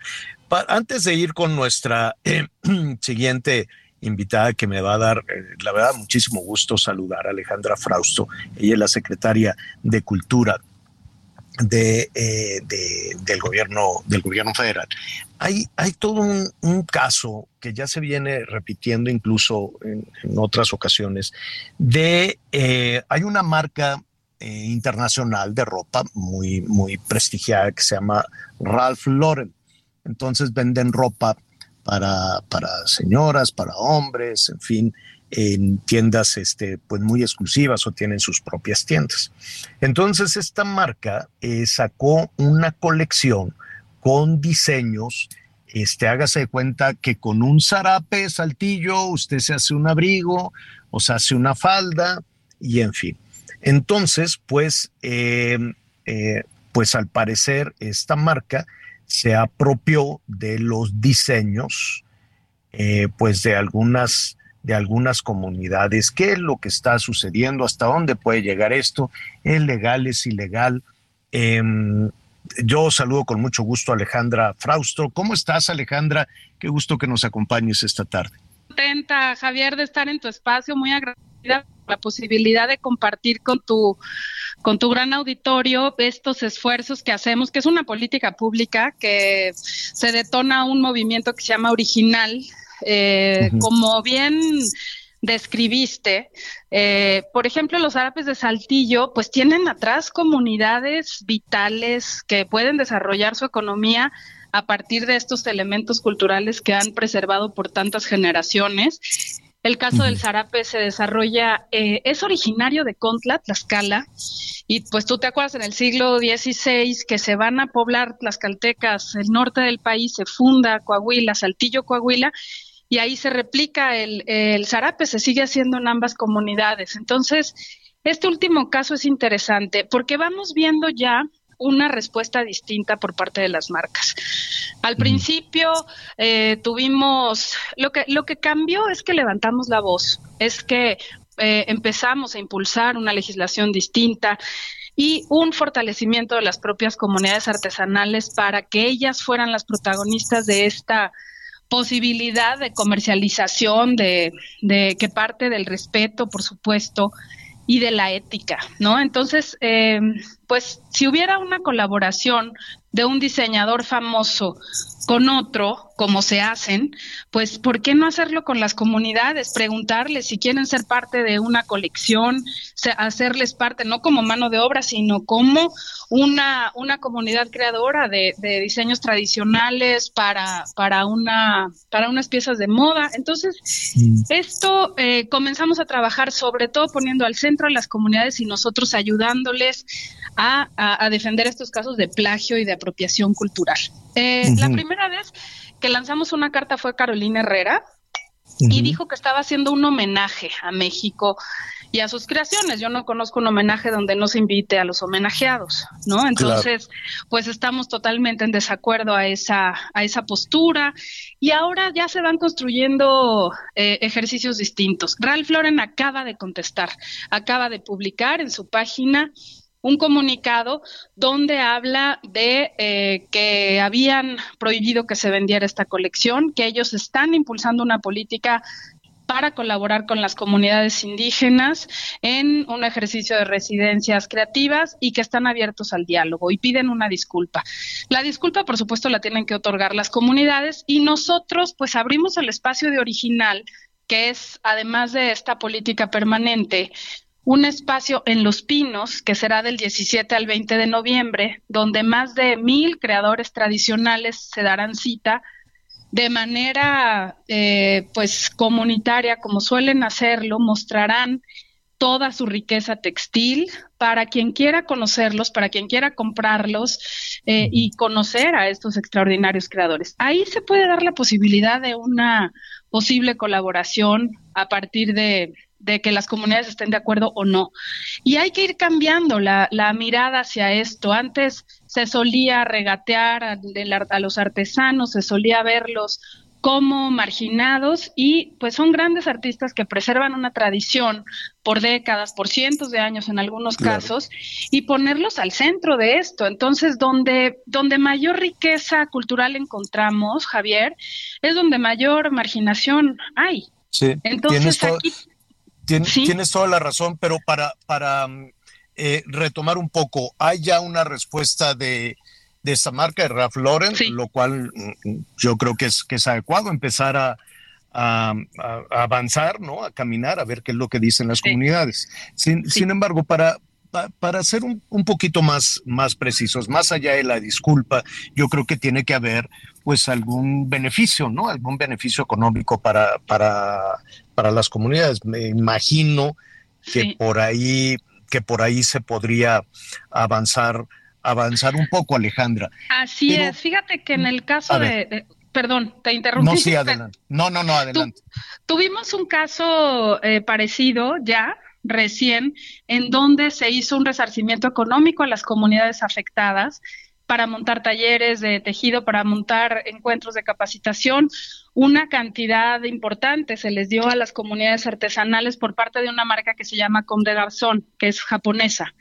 Antes de ir con nuestra siguiente invitada que me va a dar, eh, la verdad, muchísimo gusto saludar Alejandra Frausto. Ella es la secretaria de Cultura de, eh, del, gobierno, del gobierno federal. Hay, hay todo un, caso que ya se viene repitiendo incluso en, otras ocasiones, de, eh, hay una marca internacional de ropa muy, muy prestigiada que se llama Ralph Lauren. Entonces venden ropa para, para señoras, para hombres, en fin, en tiendas este, pues muy exclusivas o tienen sus propias tiendas. Entonces esta marca eh, sacó una colección con diseños, este, hágase de cuenta que con un zarape saltillo usted se hace un abrigo o se hace una falda y en fin. Entonces, pues, eh, eh, pues al parecer esta marca se apropió de los diseños eh, pues de algunas de algunas comunidades. ¿Qué es lo que está sucediendo? ¿Hasta dónde puede llegar esto? ¿Es legal? ¿Es ilegal? Em, yo saludo con mucho gusto a Alejandra Fraustro. ¿Cómo estás, Alejandra? Qué gusto que nos acompañes esta tarde. Contenta, Javier, de estar en tu espacio, muy agradecida la posibilidad de compartir con tu, con tu gran auditorio estos esfuerzos que hacemos, que es una política pública que se detona un movimiento que se llama original. Eh, como bien describiste, eh, por ejemplo, los árabes de Saltillo, pues tienen atrás comunidades vitales que pueden desarrollar su economía a partir de estos elementos culturales que han preservado por tantas generaciones el caso del zarape se desarrolla, eh, es originario de Contla, Tlaxcala, y pues tú te acuerdas en el siglo XVI que se van a poblar Tlaxcaltecas, el norte del país, se funda Coahuila, Saltillo, Coahuila, y ahí se replica el, el zarape, se sigue haciendo en ambas comunidades. Entonces, este último caso es interesante porque vamos viendo ya una respuesta distinta por parte de las marcas. Al principio eh, tuvimos, lo que, lo que cambió es que levantamos la voz, es que eh, empezamos a impulsar una legislación distinta y un fortalecimiento de las propias comunidades artesanales para que ellas fueran las protagonistas de esta posibilidad de comercialización, de, de que parte del respeto, por supuesto, y de la ética, ¿no? Entonces, eh, pues si hubiera una colaboración de un diseñador famoso con otro, como se hacen, pues ¿por qué no hacerlo con las comunidades? Preguntarles si quieren ser parte de una colección, hacerles parte, no como mano de obra, sino como una, una comunidad creadora de, diseños tradicionales para, para, una, para unas piezas de moda. Entonces, mm. esto eh, comenzamos a trabajar sobre todo poniendo al centro a las comunidades y nosotros ayudándoles a, a, defender estos casos de plagio y de apropiación cultural. Eh, la primera vez que lanzamos una carta fue Carolina Herrera y dijo que estaba haciendo un homenaje a México y a sus creaciones. Yo no conozco un homenaje donde no se invite a los homenajeados, ¿no? Entonces, pues estamos totalmente en desacuerdo a esa, a esa postura y ahora ya se van construyendo eh, ejercicios distintos. Ralph Lauren acaba de contestar, acaba de publicar en su página un comunicado donde habla de eh, que habían prohibido que se vendiera esta colección, que ellos están impulsando una política para colaborar con las comunidades indígenas en un ejercicio de residencias creativas y que están abiertos al diálogo y piden una disculpa. La disculpa, por supuesto, la tienen que otorgar las comunidades y nosotros pues abrimos el espacio de original que es, además de esta política permanente, un espacio en Los Pinos, que será del 17 al 20 de noviembre, donde más de mil creadores tradicionales se darán cita de manera eh, pues comunitaria, como suelen hacerlo, mostrarán toda su riqueza textil para quien quiera conocerlos, para quien quiera comprarlos eh, y conocer a estos extraordinarios creadores. Ahí se puede dar la posibilidad de una posible colaboración a partir de, de que las comunidades estén de acuerdo o no. Y hay que ir cambiando la, la mirada hacia esto. Antes se solía regatear a, a los artesanos, se solía verlos como marginados y pues son grandes artistas que preservan una tradición por décadas, por cientos de años en algunos casos y ponerlos al centro de esto. Entonces, donde donde mayor riqueza cultural encontramos, Javier, es donde mayor marginación hay. Sí. Entonces, tienes, aquí tien- ¿Sí? tienes toda la razón, pero para, para mm, eh, retomar un poco, hay ya una respuesta de, de esta marca de Ralph Lauren, lo cual mm, yo creo que es, que es adecuado empezar a, a- a- a avanzar, ¿no? A caminar, a ver qué es lo que dicen las comunidades. Sin, sin embargo, para, pa- para ser un, un poquito más, más precisos, más allá de la disculpa, yo creo que tiene que haber pues algún beneficio, ¿no? Algún beneficio económico para, para, para las comunidades. Me imagino que Sí. por ahí, que por ahí se podría avanzar, avanzar un poco, Alejandra. Así Pero- es. Fíjate que en el caso de- perdón, te interrumpí. No, sí, adelante. No, no, no, adelante. Tuvimos un caso eh, parecido ya recién en donde se hizo un resarcimiento económico a las comunidades afectadas para montar talleres de tejido, para montar encuentros de capacitación. Una cantidad importante se les dio a las comunidades artesanales por parte de una marca que se llama Comme des Garçons, que es japonesa.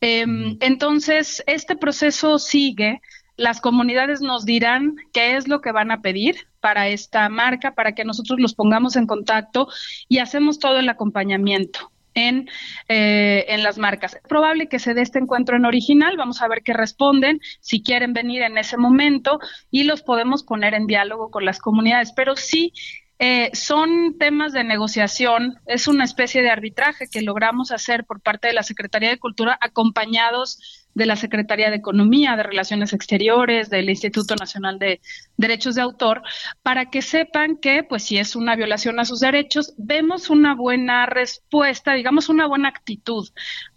Em, entonces, este proceso sigue. Las comunidades nos dirán qué es lo que van a pedir para esta marca, para que nosotros los pongamos en contacto y hacemos todo el acompañamiento en, eh, en las marcas. Es probable que se dé este encuentro en original, vamos a ver qué responden, si quieren venir en ese momento y los podemos poner en diálogo con las comunidades, pero sí eh, son temas de negociación, es una especie de arbitraje que logramos hacer por parte de la Secretaría de Cultura acompañados de la Secretaría de Economía, de Relaciones Exteriores, del Instituto Nacional de Derechos de Autor, para que sepan que, pues, si es una violación a sus derechos, vemos una buena respuesta, digamos, una buena actitud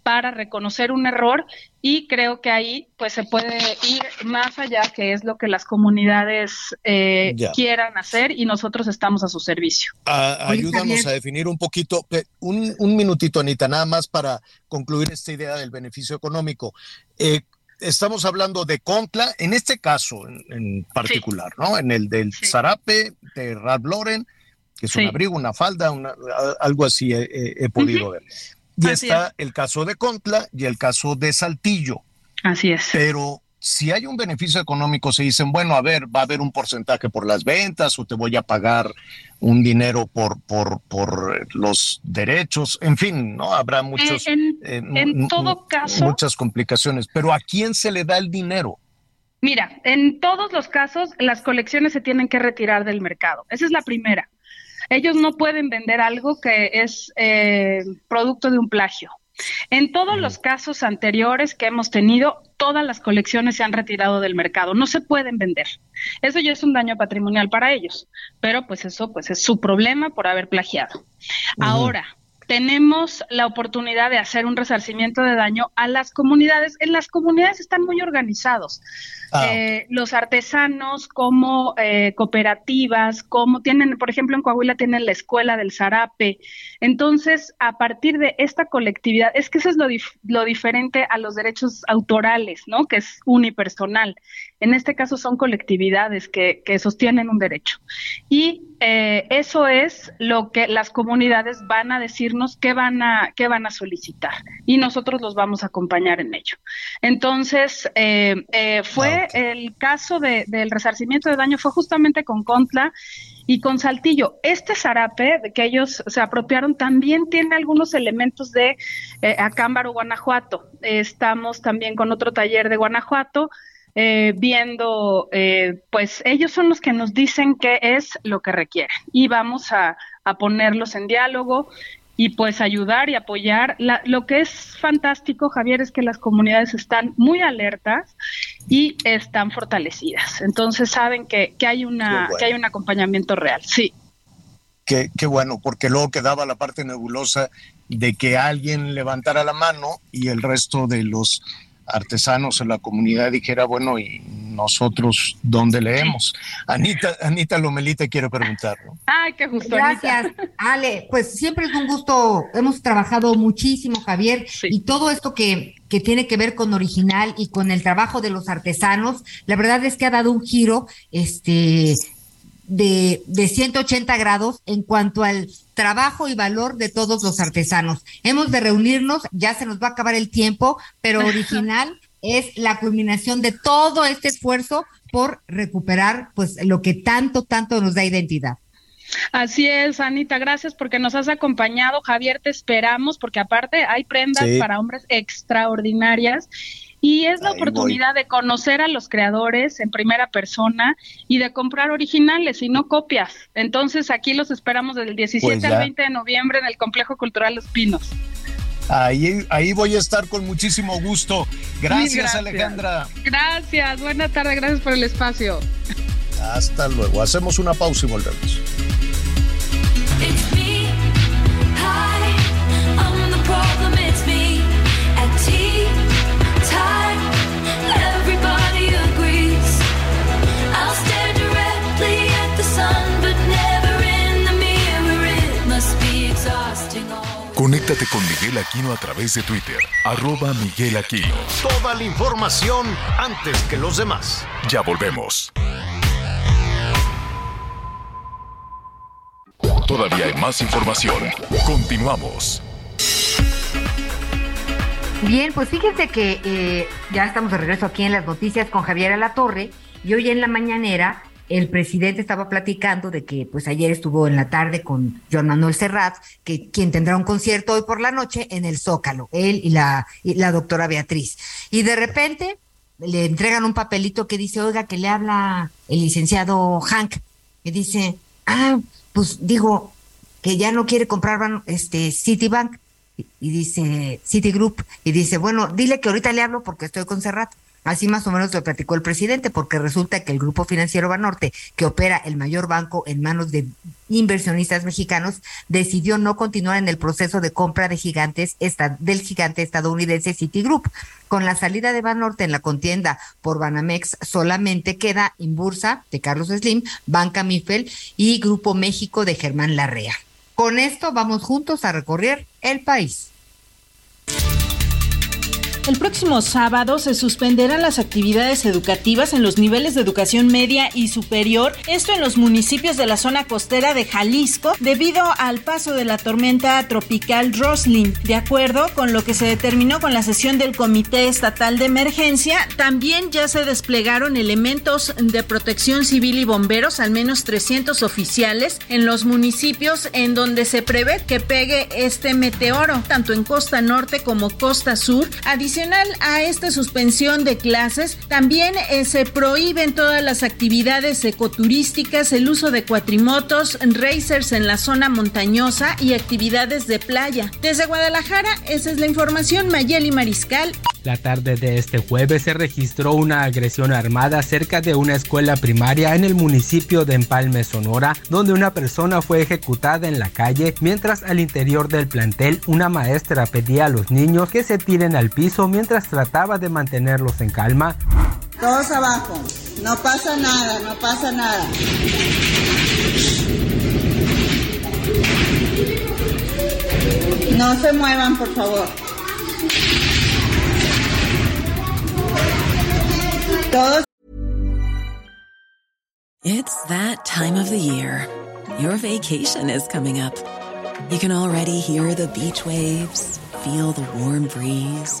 para reconocer un error y creo que ahí, pues, se puede ir más allá, que es lo que las comunidades eh, quieran hacer y nosotros estamos a su servicio. Ayúdanos a definir un poquito, eh, un, un minutito, Anita, nada más para concluir esta idea del beneficio económico. Eh, estamos hablando de Contla, en este caso en, en particular, ¿no? En el del zarape de Ralph Lauren, que es un abrigo, una falda, una- algo así he, he- he podido ver. Y Así está es. el caso de Contla y el caso de Saltillo. Así es. Pero si hay un beneficio económico, se dicen, bueno, a ver, va a haber un porcentaje por las ventas o te voy a pagar un dinero por, por, por los derechos, en fin, ¿no? Habrá muchos, en- eh, en todo caso- muchas complicaciones. Pero ¿a quién se le da el dinero? Mira, en todos los casos las colecciones se tienen que retirar del mercado. Esa es la primera. Ellos no pueden vender algo que es eh, producto de un plagio. En todos los casos anteriores que hemos tenido, todas las colecciones se han retirado del mercado. No se pueden vender. Eso ya es un daño patrimonial para ellos. Pero pues eso pues es su problema por haber plagiado. Ahora, tenemos la oportunidad de hacer un resarcimiento de daño a las comunidades. En las comunidades están muy organizados. Ah, Eh, los artesanos como eh, cooperativas, como tienen, por ejemplo, en Coahuila tienen la escuela del zarape. Entonces, a partir de esta colectividad, es que eso es lo, dif- lo diferente a los derechos autorales, ¿no? Que es unipersonal. En este caso son colectividades que, que sostienen un derecho. Y eh, eso es lo que las comunidades van a decirnos que van a, que van a solicitar. Y nosotros los vamos a acompañar en ello. Entonces, eh, eh, fue el caso de- del resarcimiento de daño, fue justamente con Contla y con Saltillo. Este zarape de que ellos se apropiaron también tiene algunos elementos de eh, Acámbaro, Guanajuato. Estamos también con otro taller de Guanajuato. eh, viendo, eh, pues ellos son los que nos dicen qué es lo que requieren y vamos a, a ponerlos en diálogo y pues ayudar y apoyar. La- lo que es fantástico, Javier, es que las comunidades están muy alertas y están fortalecidas. Entonces saben que, que hay una bueno. que hay un acompañamiento real. Sí. qué, qué bueno, porque luego quedaba la parte nebulosa de que alguien levantara la mano y el resto de los artesanos en la comunidad dijera, bueno, ¿y nosotros dónde leemos? Anita, Anita Lomelita quiero preguntar. ¿no? Ay, qué justo. Gracias, Ale. Pues siempre es un gusto. Hemos trabajado muchísimo, Javier, y todo esto que, que tiene que ver con original y con el trabajo de los artesanos, la verdad es que ha dado un giro, este, de, de 180 grados en cuanto al trabajo y valor de todos los artesanos. Hemos de reunirnos, ya se nos va a acabar el tiempo, pero original es la culminación de todo este esfuerzo por recuperar pues lo que tanto, tanto nos da identidad. Así es, Anita, gracias porque nos has acompañado. Javier, te esperamos porque aparte hay prendas Sí. para hombres extraordinarias y es la Ahí oportunidad de conocer a los creadores en primera persona y de comprar originales y no copias. Entonces aquí los esperamos del 17 Pues al ya. 20 de noviembre en el Complejo Cultural Los Pinos. Ahí, ahí voy a estar con muchísimo gusto. Gracias, gracias. Alejandra. Gracias, buena tarde, gracias por el espacio. Hasta luego. Hacemos una pausa y volvemos. Conéctate con Miguel Aquino a través de Twitter, arroba Miguel Aquino. Toda la información antes que los demás. Ya volvemos. Todavía hay más información. Continuamos. Bien, pues fíjense que eh, ya estamos de regreso aquí en las noticias con Javier Alatorre y hoy en la mañanera el presidente estaba platicando de que pues ayer estuvo en la tarde con Joan Manuel Serrat, que quien tendrá un concierto hoy por la noche en el Zócalo, él y la, y la doctora Beatriz. Y de repente le entregan un papelito que dice, oiga, que le habla el licenciado Hank, que dice, ah, pues digo, que ya no quiere comprar este Citibank y dice Citigroup y dice, bueno, dile que ahorita le hablo porque estoy con Serrat. Así más o menos lo platicó el presidente, porque resulta que el grupo financiero Banorte, que opera el mayor banco en manos de inversionistas mexicanos, decidió no continuar en el proceso de compra de gigantes del gigante estadounidense Citigroup. Con la salida de Banorte en la contienda por Banamex, solamente queda Inbursa de Carlos Slim, Banca Mifel y Grupo México de Germán Larrea. Con esto vamos juntos a recorrer el país. El próximo sábado se suspenderán las actividades educativas en los niveles de educación media y superior, esto en los municipios de la zona costera de Jalisco, debido al paso de la tormenta tropical Roslin. De acuerdo con lo que se determinó con la sesión del Comité Estatal de Emergencia, también ya se desplegaron elementos de protección civil y bomberos, al menos 300 oficiales, en los municipios en donde se prevé que pegue este meteoro, tanto en costa norte como costa sur. Adicional a esta suspensión de clases, también eh, se prohíben todas las actividades ecoturísticas, el uso de cuatrimotos, racers en la zona montañosa y actividades de playa. Desde Guadalajara, esa es la información. Mayeli Mariscal. La tarde de este jueves se registró una agresión armada cerca de una escuela primaria en el municipio de Empalme, Sonora, donde una persona fue ejecutada en la calle, mientras al interior del plantel una maestra pedía a los niños que se tiren al piso mientras trataba de mantenerlos en calma. Todos abajo. No pasa nada, no pasa nada. No se muevan, por favor. Todos It's that time of the year. Your vacation is coming up. You can already hear the beach waves, feel the warm breeze,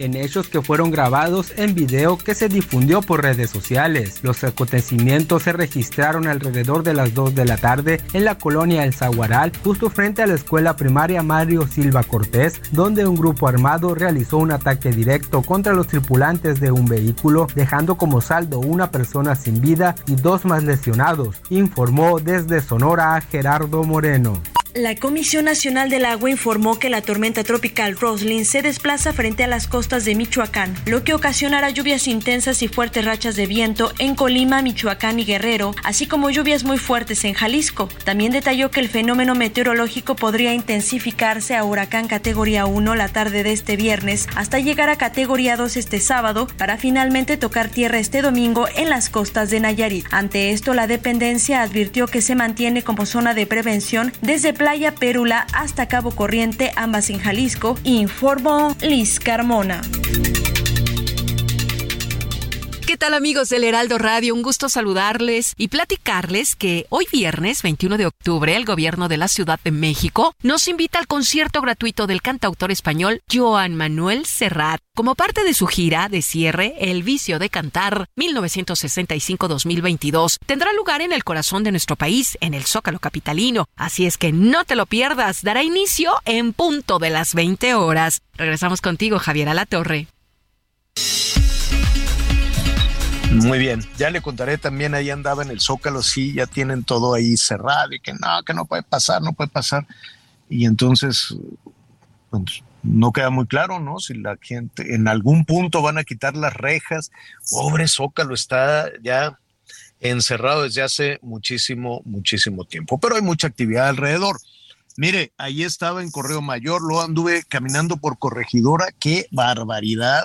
En hechos que fueron grabados en video que se difundió por redes sociales. Los acontecimientos se registraron alrededor de las 2 de la tarde en la colonia El Zaguaral, justo frente a la escuela primaria Mario Silva Cortés, donde un grupo armado realizó un ataque directo contra los tripulantes de un vehículo, dejando como saldo una persona sin vida y dos más lesionados, informó desde Sonora Gerardo Moreno. La Comisión Nacional del Agua informó que la tormenta tropical Roslin se desplaza frente a las costas de Michoacán, lo que ocasionará lluvias intensas y fuertes rachas de viento en Colima, Michoacán y Guerrero, así como lluvias muy fuertes en Jalisco. También detalló que el fenómeno meteorológico podría intensificarse a huracán categoría 1 la tarde de este viernes hasta llegar a categoría 2 este sábado para finalmente tocar tierra este domingo en las costas de Nayarit. Ante esto, la dependencia advirtió que se mantiene como zona de prevención desde Playa Pérula hasta Cabo Corriente, ambas en Jalisco, informó Liz Carmona. ¿Qué tal amigos del Heraldo Radio? Un gusto saludarles y platicarles que hoy viernes 21 de octubre el gobierno de la Ciudad de México nos invita al concierto gratuito del cantautor español Joan Manuel Serrat. Como parte de su gira de cierre, El vicio de cantar 1965-2022 tendrá lugar en el corazón de nuestro país, en el Zócalo Capitalino. Así es que no te lo pierdas, dará inicio en punto de las 20 horas. Regresamos contigo, Javier Alatorre. Muy bien, ya le contaré también, ahí andaba en el Zócalo, sí, ya tienen todo ahí cerrado y que no, que no puede pasar, no puede pasar. Y entonces, pues, no queda muy claro, ¿no? Si la gente en algún punto van a quitar las rejas. Pobre Zócalo está ya encerrado desde hace muchísimo, muchísimo tiempo, pero hay mucha actividad alrededor. Mire, ahí estaba en Correo Mayor, lo anduve caminando por Corregidora, qué barbaridad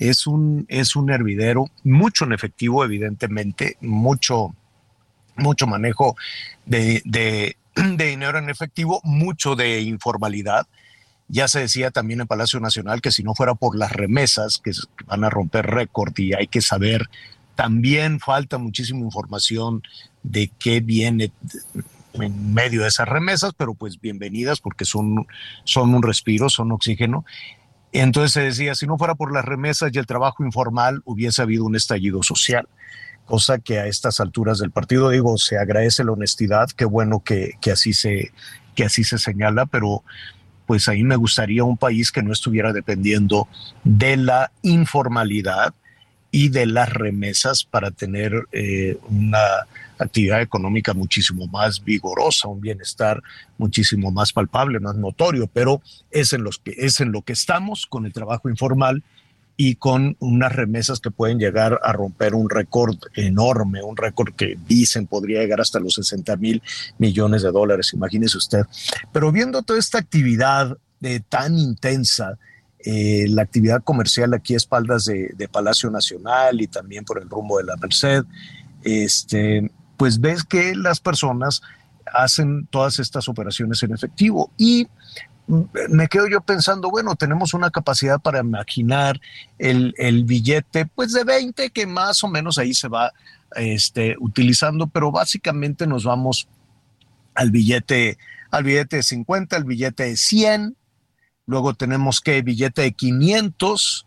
es un, es un hervidero, mucho en efectivo, evidentemente, mucho, mucho manejo de, de, dinero en efectivo, mucho de informalidad. Ya se decía también en Palacio Nacional que si no fuera por las remesas, que van a romper récord y hay que saber, también falta muchísima información de qué viene en medio de esas remesas, pero pues bienvenidas porque son, son un respiro, son oxígeno. Entonces se decía, si no fuera por las remesas y el trabajo informal, hubiese habido un estallido social, cosa que a estas alturas del partido, digo, se agradece la honestidad, qué bueno que, que, así, se, que así se señala, pero pues ahí me gustaría un país que no estuviera dependiendo de la informalidad y de las remesas para tener eh, una actividad económica muchísimo más vigorosa, un bienestar muchísimo más palpable, más notorio, pero es en, los que, es en lo que estamos con el trabajo informal y con unas remesas que pueden llegar a romper un récord enorme, un récord que dicen podría llegar hasta los 60 mil millones de dólares, imagínese usted. Pero viendo toda esta actividad eh, tan intensa, eh, la actividad comercial aquí a espaldas de, de, Palacio Nacional y también por el rumbo de la Merced, este, pues ves que las personas hacen todas estas operaciones en efectivo. Y me quedo yo pensando, bueno, tenemos una capacidad para imaginar el, el, billete, pues de 20, que más o menos ahí se va este, utilizando, pero básicamente nos vamos al billete, al billete de 50, al billete de 100, luego tenemos que billete de 500,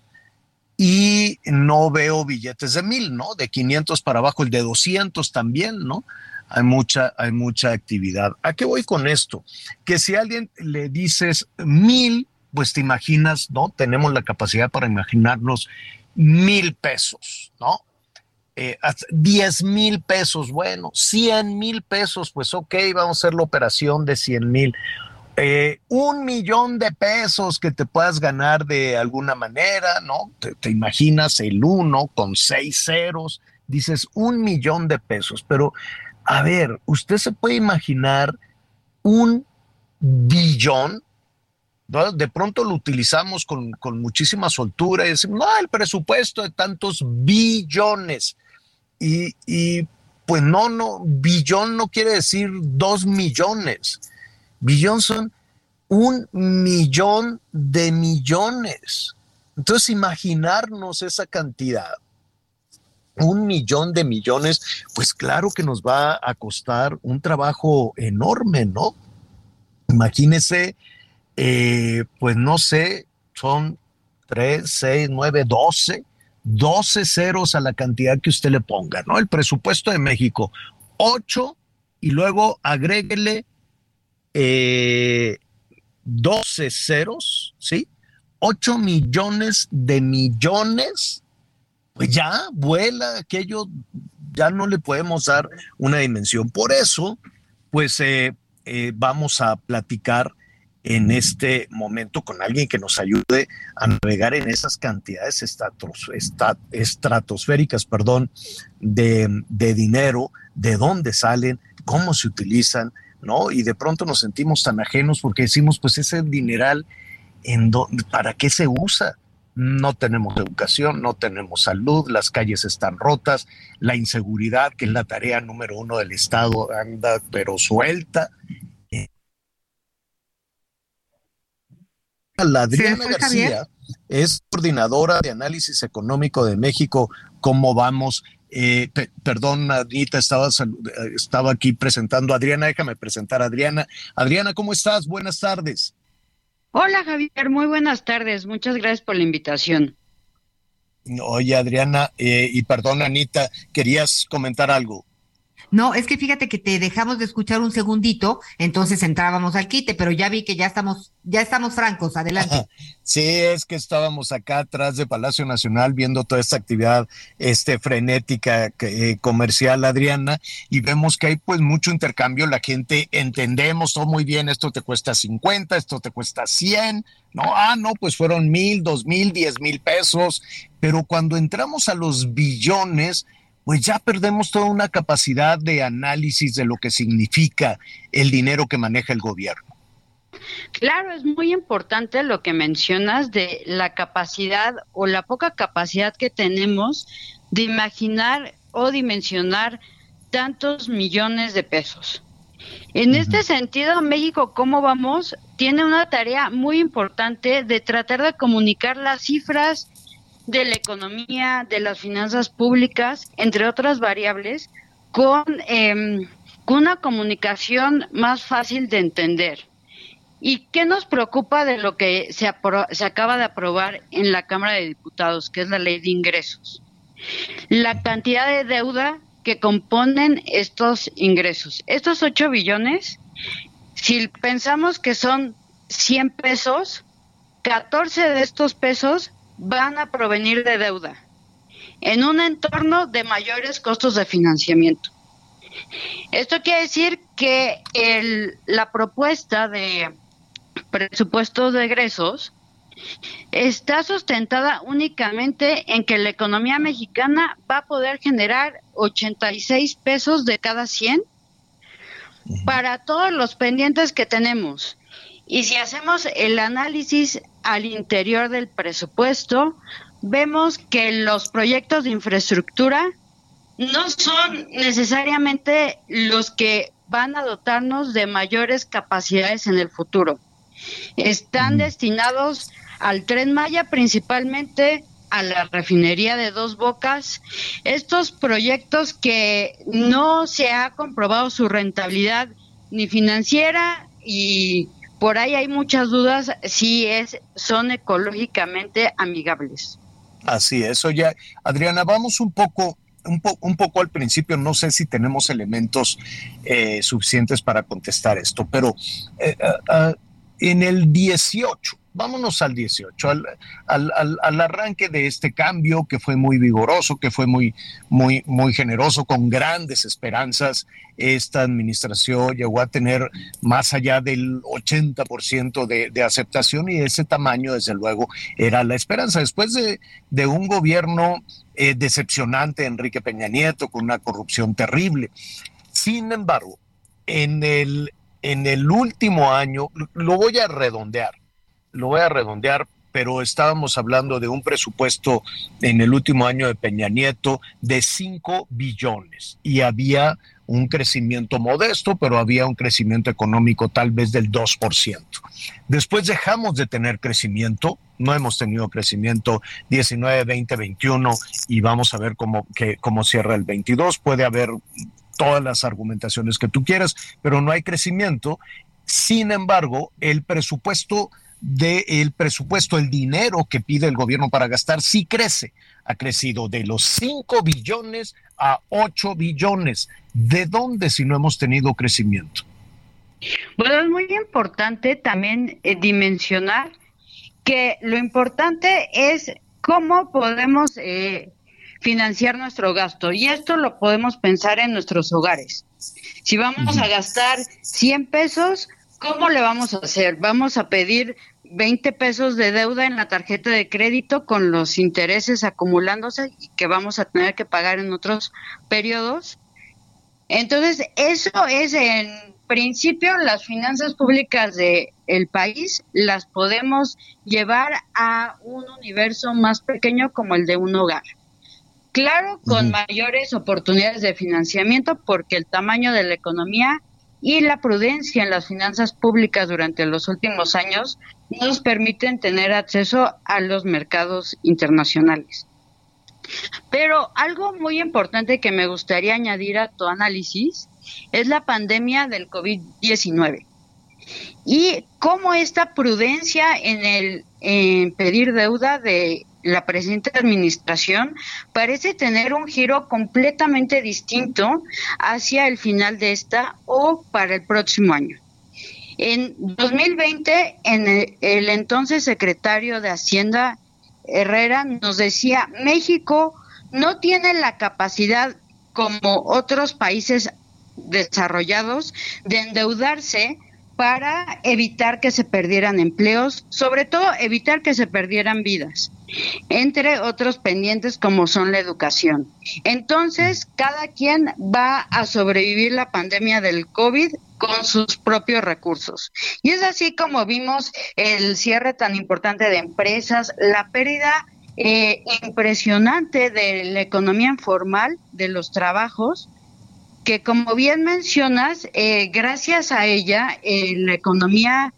y no veo billetes de mil, ¿no? De 500 para abajo, el de 200 también, ¿no? Hay mucha, hay mucha actividad. ¿A qué voy con esto? Que si a alguien le dices mil, pues te imaginas, ¿no? Tenemos la capacidad para imaginarnos mil pesos, ¿no? Eh, 10 mil pesos, bueno, 100 mil pesos, pues ok, vamos a hacer la operación de 100 mil. Eh, un millón de pesos que te puedas ganar de alguna manera, ¿no? Te, imaginas el uno con seis ceros, dices un millón de pesos, pero a ver, usted se puede imaginar un billón, ¿no? De pronto lo utilizamos con, con muchísima soltura y decimos, no, el presupuesto de tantos billones. Y, y pues no, no, billón no quiere decir dos millones Billón son un millón de millones. Entonces, imaginarnos esa cantidad, un millón de millones, pues claro que nos va a costar un trabajo enorme, ¿no? Imagínese, eh, pues no sé, son 3, 6, 9, 12, 12 ceros a la cantidad que usted le ponga, ¿no? El presupuesto de México, 8 y luego agréguele eh, 12 ceros, ¿sí? 8 millones de millones, pues ya vuela aquello, ya no le podemos dar una dimensión. Por eso, pues eh, eh, vamos a platicar en este momento con alguien que nos ayude a navegar en esas cantidades estratosféricas perdón, de dinero, de dónde salen, cómo se utilizan, ¿no? Y de pronto nos sentimos tan ajenos porque decimos, pues ese dineral, ¿en ¿para qué se usa? No tenemos educación, no tenemos salud, las calles están rotas, la inseguridad, que es la tarea número uno del Estado, anda pero suelta. La Adriana García es coordinadora de análisis económico de México. ¿Cómo vamos? Eh, perdón, Anita, estaba, estaba aquí presentando a Adriana. Déjame presentar a Adriana. Adriana, ¿cómo estás? Buenas tardes. Hola, Javier. Muy buenas tardes. Muchas gracias por la invitación. Oye, Adriana, eh, y perdón, Anita, ¿querías comentar algo? No, es que fíjate que te dejamos de escuchar un segundito, entonces entrábamos al quite, pero ya vi que ya estamos, ya estamos francos, adelante. Sí, es que estábamos acá atrás de Palacio Nacional viendo toda esta actividad este frenética eh, comercial, Adriana, y vemos que hay pues mucho intercambio, la gente entendemos todo muy bien, esto te cuesta 50, esto te cuesta 100, no, ah, no, pues fueron mil, dos mil, diez mil pesos, pero cuando entramos a los billones, pues ya perdemos toda una capacidad de análisis de lo que significa el dinero que maneja el gobierno. Claro, es muy importante lo que mencionas de la capacidad o la poca capacidad que tenemos de imaginar o dimensionar tantos millones de pesos. En este sentido, México, ¿cómo vamos? Tiene una tarea muy importante de tratar de comunicar las cifras de la economía, de las finanzas públicas, entre otras variables, con, em, con una comunicación más fácil de entender. ¿Y qué nos preocupa de lo que se, se acaba de aprobar en la Cámara de Diputados, que es la ley de ingresos? La cantidad de deuda que componen estos ingresos. Estos 8 billones, si pensamos que son 100 pesos, 14 de estos pesos van a provenir de deuda en un entorno de mayores costos de financiamiento. Esto quiere decir que el, la propuesta de presupuesto de egresos está sustentada únicamente en que la economía mexicana va a poder generar 86 pesos de cada 100 para todos los pendientes que tenemos. Y si hacemos el análisis al interior del presupuesto, vemos que los proyectos de infraestructura no son necesariamente los que van a dotarnos de mayores capacidades en el futuro. Están destinados al tren Maya principalmente a la refinería de Dos Bocas, estos proyectos que no se ha comprobado su rentabilidad ni financiera y por ahí hay muchas dudas si es, son ecológicamente amigables. Así es, oye, Adriana, vamos un poco, un, un poco al principio, no sé si tenemos elementos eh, suficientes para contestar esto, pero eh, eh, en el 18, vámonos al 18, al, al, al, arranque de este cambio que fue muy vigoroso, que fue muy, muy, muy generoso, con grandes esperanzas. Esta administración llegó a tener más allá del 80% de, de aceptación y ese tamaño, desde luego, era la esperanza. Después de, de un gobierno eh, decepcionante, Enrique Peña Nieto, con una corrupción terrible. Sin embargo, en el, en el último año, lo voy a redondear, lo voy a redondear, pero estábamos hablando de un presupuesto en el último año de Peña Nieto de 5 billones y había un crecimiento modesto, pero había un crecimiento económico tal vez del 2%. Después dejamos de tener crecimiento, no hemos tenido crecimiento 19, 20, 21 y vamos a ver cómo, que, cómo cierra el 22. Puede haber todas las argumentaciones que tú quieras, pero no hay crecimiento. Sin embargo, el presupuesto del presupuesto, el dinero que pide el gobierno para gastar, sí crece. Ha crecido de los 5 billones a 8 billones. ¿De dónde si no hemos tenido crecimiento? Bueno, es muy importante también eh, dimensionar que lo importante es cómo podemos eh, financiar nuestro gasto. Y esto lo podemos pensar en nuestros hogares. Si vamos a gastar 100 pesos, ¿cómo le vamos a hacer? Vamos a pedir 20 pesos de deuda en la tarjeta de crédito con los intereses acumulándose y que vamos a tener que pagar en otros periodos. Entonces, eso es en principio las finanzas públicas de el país las podemos llevar a un universo más pequeño como el de un hogar. Claro, con mayores oportunidades de financiamiento porque el tamaño de la economía y la prudencia en las finanzas públicas durante los últimos años nos permiten tener acceso a los mercados internacionales. Pero algo muy importante que me gustaría añadir a tu análisis es la pandemia del COVID-19 y cómo esta prudencia en el pedir deuda de la presente administración parece tener un giro completamente distinto hacia el final de esta o para el próximo año. En 2020, en el, el entonces secretario de Hacienda Herrera nos decía, México no tiene la capacidad como otros países desarrollados de endeudarse para evitar que se perdieran empleos, sobre todo evitar que se perdieran vidas, entre otros pendientes como son la educación. Entonces, cada quien va a sobrevivir la pandemia del COVID con sus propios recursos. Y es así como vimos el cierre tan importante de empresas, la pérdida eh, impresionante de la economía informal, de los trabajos, que como bien mencionas, eh, gracias a ella eh, la economía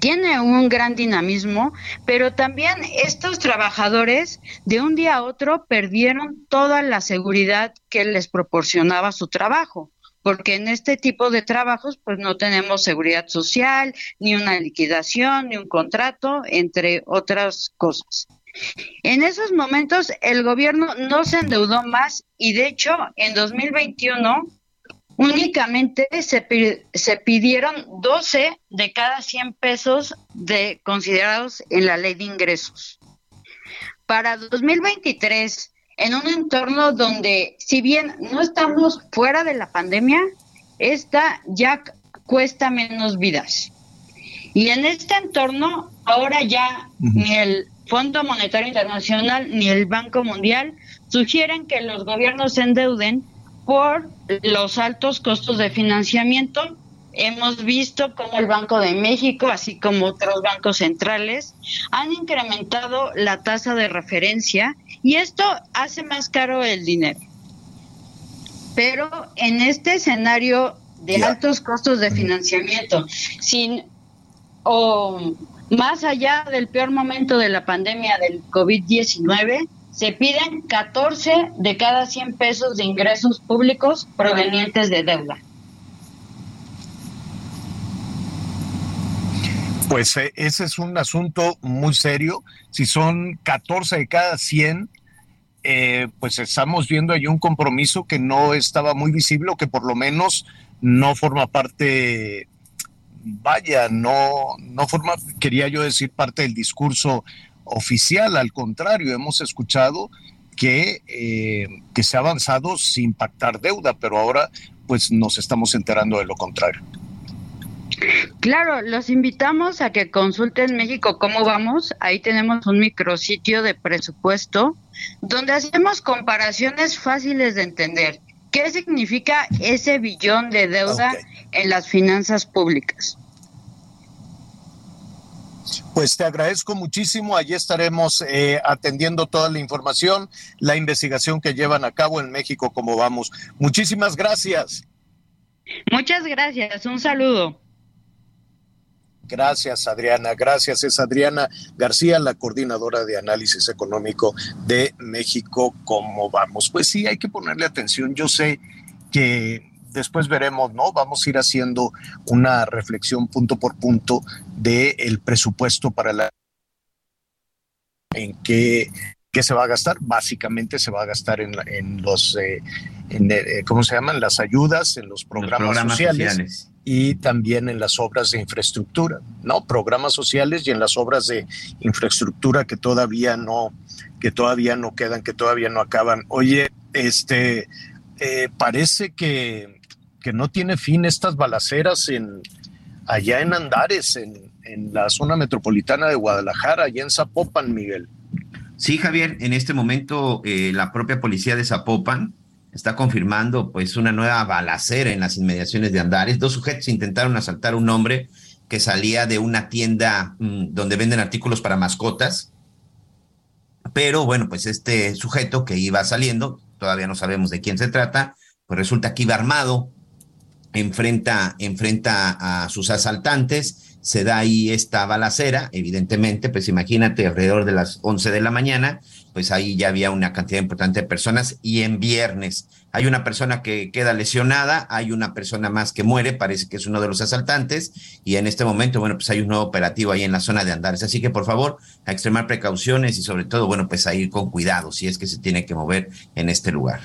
tiene un gran dinamismo, pero también estos trabajadores de un día a otro perdieron toda la seguridad que les proporcionaba su trabajo, porque en este tipo de trabajos pues no tenemos seguridad social, ni una liquidación, ni un contrato, entre otras cosas. En esos momentos el gobierno no se endeudó más y de hecho en 2021 únicamente se, se pidieron 12 de cada 100 pesos de considerados en la ley de ingresos. Para 2023, en un entorno donde si bien no estamos fuera de la pandemia, esta ya cuesta menos vidas. Y en este entorno, ahora ya ni el Fondo Monetario Internacional ni el Banco Mundial sugieren que los gobiernos se endeuden por los altos costos de financiamiento. Hemos visto cómo el Banco de México, así como otros bancos centrales, han incrementado la tasa de referencia y esto hace más caro el dinero. Pero en este escenario de altos costos de financiamiento, sin o más allá del peor momento de la pandemia del COVID-19, se piden 14 de cada 100 pesos de ingresos públicos provenientes de deuda. Pues eh, ese es un asunto muy serio. Si son 14 de cada 100, eh, pues estamos viendo ahí un compromiso que no estaba muy visible que por lo menos no forma parte vaya, no, no forma, quería yo decir, parte del discurso oficial, al contrario, hemos escuchado que, eh, que se ha avanzado sin pactar deuda, pero ahora pues nos estamos enterando de lo contrario. Claro, los invitamos a que consulten México cómo vamos. Ahí tenemos un micrositio de presupuesto donde hacemos comparaciones fáciles de entender. ¿Qué significa ese billón de deuda en las finanzas públicas? Pues te agradezco muchísimo. Allí estaremos eh, atendiendo toda la información, la investigación que llevan a cabo en México, como vamos. Muchísimas gracias. Muchas gracias. Un saludo. Gracias, Adriana. Gracias. Es Adriana García, la coordinadora de análisis económico de México. ¿Cómo vamos? Pues sí, hay que ponerle atención. Yo sé que después veremos, ¿no? Vamos a ir haciendo una reflexión punto por punto del el presupuesto para la en qué, qué, se va a gastar. Básicamente se va a gastar en, en los, eh, en, eh, ¿cómo se llaman? Las ayudas, en los programas, Los programas sociales, sociales. Y también en las obras de infraestructura, ¿no? Programas sociales y en las obras de infraestructura que todavía no, que todavía no quedan, que todavía no acaban. Oye, este, eh, parece que, que no tiene fin estas balaceras en allá en Andares, en, en la zona metropolitana de Guadalajara, allá en Zapopan, Miguel. Sí, Javier, en este momento eh, la propia policía de Zapopan está confirmando pues una nueva balacera en las inmediaciones de Andares. Dos sujetos intentaron asaltar a un hombre que salía de una tienda mm, donde venden artículos para mascotas. Pero bueno, pues este sujeto que iba saliendo, todavía no sabemos de quién se trata, pues resulta que iba armado, enfrenta, enfrenta a sus asaltantes, se da ahí esta balacera, evidentemente, pues imagínate, alrededor de las 11 de la mañana, pues ahí ya había una cantidad importante de personas y en viernes hay una persona que queda lesionada, hay una persona más que muere, parece que es uno de los asaltantes y en este momento, bueno, pues hay un nuevo operativo ahí en la zona de Andares, así que por favor, a extremar precauciones y sobre todo, bueno, pues a ir con cuidado si es que se tiene que mover en este lugar.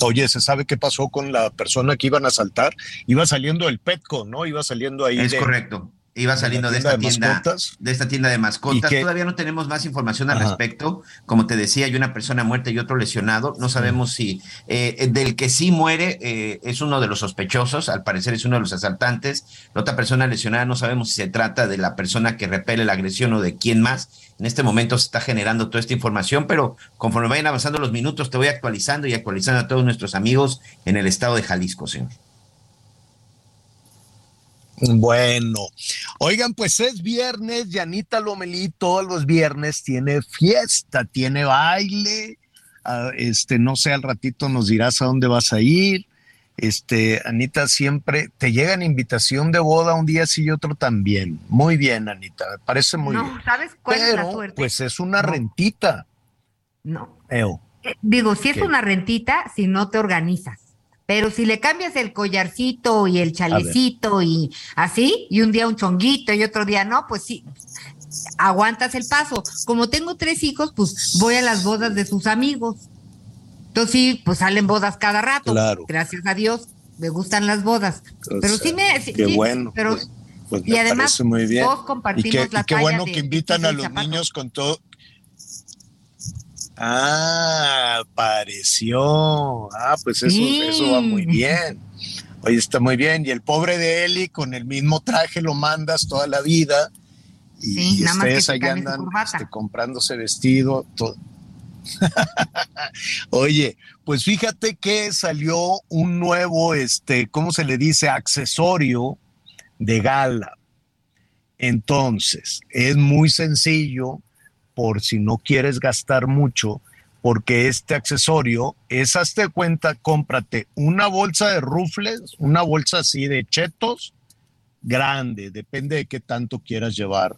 Oye, ¿se sabe qué pasó con la persona que iban a asaltar? Iba saliendo el Petco, ¿no? Iba saliendo ahí. Es de- correcto. Iba saliendo de esta de tienda, mascotas. de esta tienda de mascotas. Todavía no tenemos más información al Ajá. respecto. Como te decía, hay una persona muerta y otro lesionado. No sabemos si eh, del que sí muere eh, es uno de los sospechosos. Al parecer es uno de los asaltantes. La otra persona lesionada no sabemos si se trata de la persona que repele la agresión o de quién más. En este momento se está generando toda esta información, pero conforme vayan avanzando los minutos, te voy actualizando y actualizando a todos nuestros amigos en el estado de Jalisco, señor. Bueno, oigan, pues es viernes, Yanita Lomelí todos los viernes tiene fiesta, tiene baile, ah, este, no sé, al ratito nos dirás a dónde vas a ir. Este, Anita, siempre te llegan invitación de boda un día sí y otro también. Muy bien, Anita, me parece muy no, bien. ¿sabes cuál es la suerte? pues es una rentita. No. Eo. Eh, Digo, si es ¿Qué? una rentita, si no te organizas. Pero si le cambias el collarcito y el chalecito y así, y un día un chonguito y otro día no, pues sí, aguantas el paso. Como tengo tres hijos, pues voy a las bodas de sus amigos. Entonces sí, pues salen bodas cada rato. Claro. Gracias a Dios, me gustan las bodas. Pero sí me... sí- qué sí, bueno, Pero, pues, pues y me además, muy bien. todos y compartimos qué, la y qué bueno de que invitan a los niños con todo. Ah, pareció. Ah, pues eso, eso va muy bien. Oye, está muy bien. Y el pobre de Eli con el mismo traje lo mandas toda la vida. Y, Sí, ustedes su andan este, comprándose vestido. todo. Oye, pues fíjate que salió un nuevo, este, ¿cómo se le dice? Accesorio de gala. Entonces, es muy sencillo por si no quieres gastar mucho, porque este accesorio es, hazte cuenta, cómprate una bolsa de rufles, una bolsa así de chetos, grande, depende de qué tanto quieras llevar.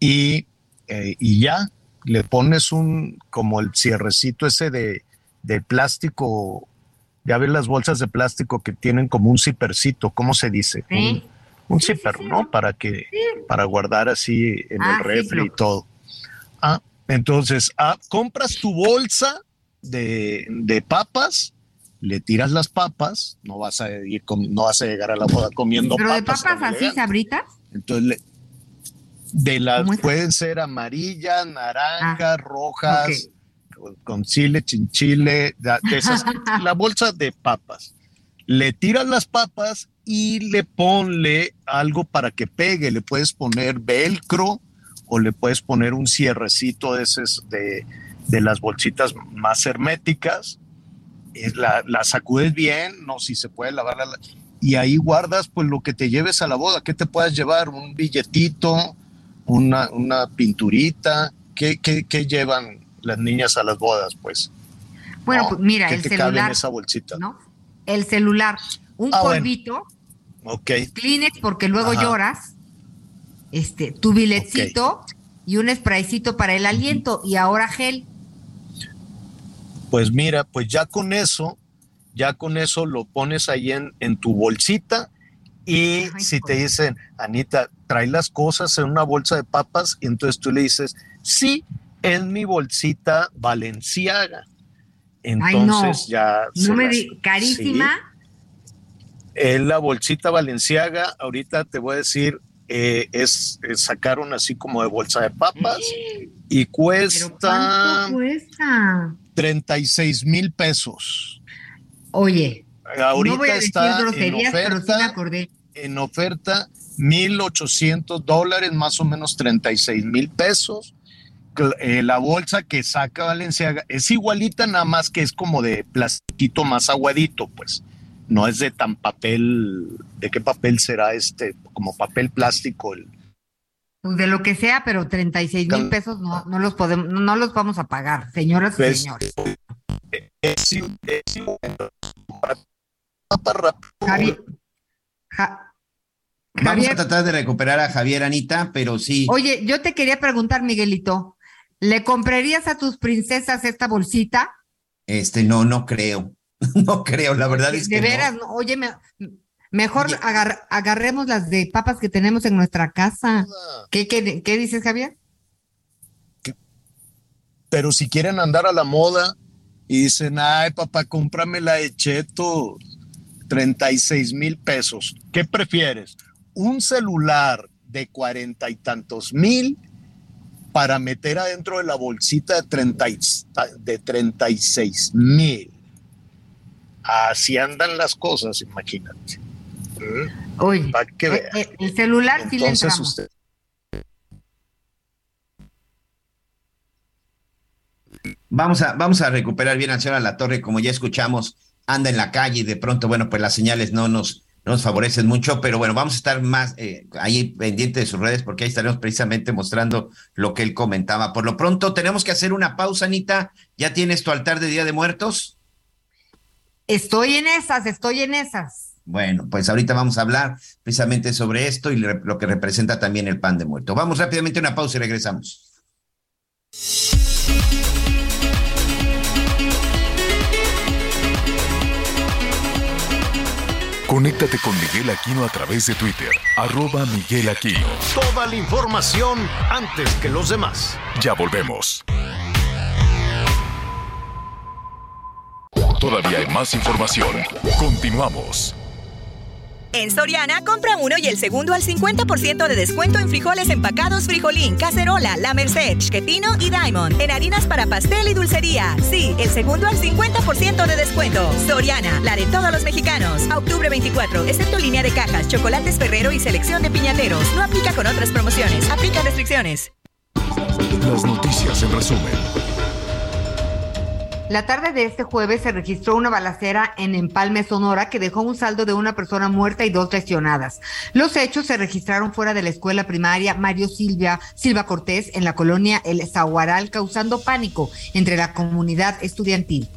Y, eh, y ya, le pones un, como el cierrecito ese de, de plástico, ya ves las bolsas de plástico que tienen como un cipercito, ¿cómo se dice? Sí. Un, un ¿no? Para que, para guardar así en Ah, el refri sí, y todo. Ah, entonces, ah, compras tu bolsa de, de papas, le tiras las papas, no vas a ir no vas a llegar a la boda comiendo Pero de papas. papas tan así, elegante. sabritas. Entonces, le- de las pueden ser amarillas, naranjas, rojas, ok. con, con chile, chinchile, de de esas, la bolsa de papas. Le tiras las papas y le ponle algo para que pegue. Le puedes poner velcro o le puedes poner un cierrecito de, esos de, de las bolsitas más herméticas. Es La, la sacudes bien, no si se puede lavar la- y ahí guardas pues lo que te lleves a la boda. ¿Qué te puedes llevar? Un billetito, una, una pinturita. ¿Qué, qué, qué llevan las niñas a las bodas? Pues Bueno, ¿no? pues mira, ¿Qué el te cabe en celular, esa bolsita? ¿no? El celular, un Ah, bueno. polvito, Ok. Kleenex porque luego Ajá. lloras, este, tu biletcito y un spraycito para el aliento y ahora gel. Pues mira, pues ya con eso, ya con eso lo pones ahí en, en tu bolsita y si te dicen, Anita, trae las cosas en una bolsa de papas, y entonces tú le dices, sí, en mi bolsita Valenciaga. Entonces ya. No me carísima. En la bolsita Valenciaga, ahorita te voy a decir, eh, es, sacaron así como de bolsa de papas y cuesta. ¿Pero cuesta? 36 mil pesos. Oye. Ahorita no voy a decir está groserías, en pero sí me oferta, acordé. en oferta 1.800 dólares, más o menos 36 mil pesos. Eh, la bolsa que saca Valenciaga es igualita, nada más que es como de plastiquito más aguadito, pues. No es de tan papel, ¿de qué papel será este? Como papel plástico. el- Pues de lo que sea, pero 36 mil pesos no, no los podemos, no, los vamos a pagar, señoras y Pues, señores. es, es igual. Javier, Ja- Vamos a tratar de recuperar a Javier Anita, pero sí. Oye, yo te quería preguntar, Miguelito, ¿le comprarías a tus princesas esta bolsita? Este, no, no creo. No creo, la verdad es que de no. veras, no. oye, me- mejor agar- agarremos las de papas que tenemos en nuestra casa. ¿Qué, qué, qué dices, Javier? Pero si quieren andar a la moda y dicen, ay, papá, cómprame la de Cheto, 36 mil pesos. ¿Qué prefieres? ¿Un celular de cuarenta y tantos mil para meter adentro de la bolsita de, 30 y- de 36 mil? Así andan las cosas, imagínate. ¿Mm? Oye, Para que eh, vean. eh, el celular sí le Entonces entramos. usted. Vamos a, vamos a recuperar bien al señor La Torre, como ya escuchamos, anda en la calle y de pronto, bueno, pues las señales no nos, no nos favorecen mucho, pero bueno, vamos a estar más eh, ahí pendiente de sus redes porque ahí estaremos precisamente mostrando lo que él comentaba. Por lo pronto, tenemos que hacer una pausa, Anita. ¿Ya tienes tu altar de Día de Muertos? Estoy en esas, estoy en esas. Bueno, pues ahorita vamos a hablar precisamente sobre esto y lo que representa también el pan de muerto. Vamos rápidamente a una pausa y regresamos. Conéctate con Miguel Aquino a través de Twitter, arroba Miguel Aquino. Toda la información antes que los demás. Ya volvemos. Todavía hay más información. Continuamos. En Soriana, compra uno y el segundo al 50% de descuento en frijoles empacados Frijolín, Cacerola, La Merced, Chequetino y Diamond. En harinas para pastel y dulcería. Sí, el segundo al 50% de descuento. Soriana, la de todos los mexicanos. A octubre 24, excepto línea de cajas, chocolates Ferrero y selección de piñateros. No aplica con otras promociones. Aplica restricciones. Las noticias en resumen. La tarde de este jueves se registró una balacera en Empalme, Sonora, que dejó un saldo de una persona muerta y dos lesionadas. Los hechos se registraron fuera de la escuela primaria Mario Silvia, Silva Cortés, en la colonia El Zaguaral, causando pánico entre la comunidad estudiantil.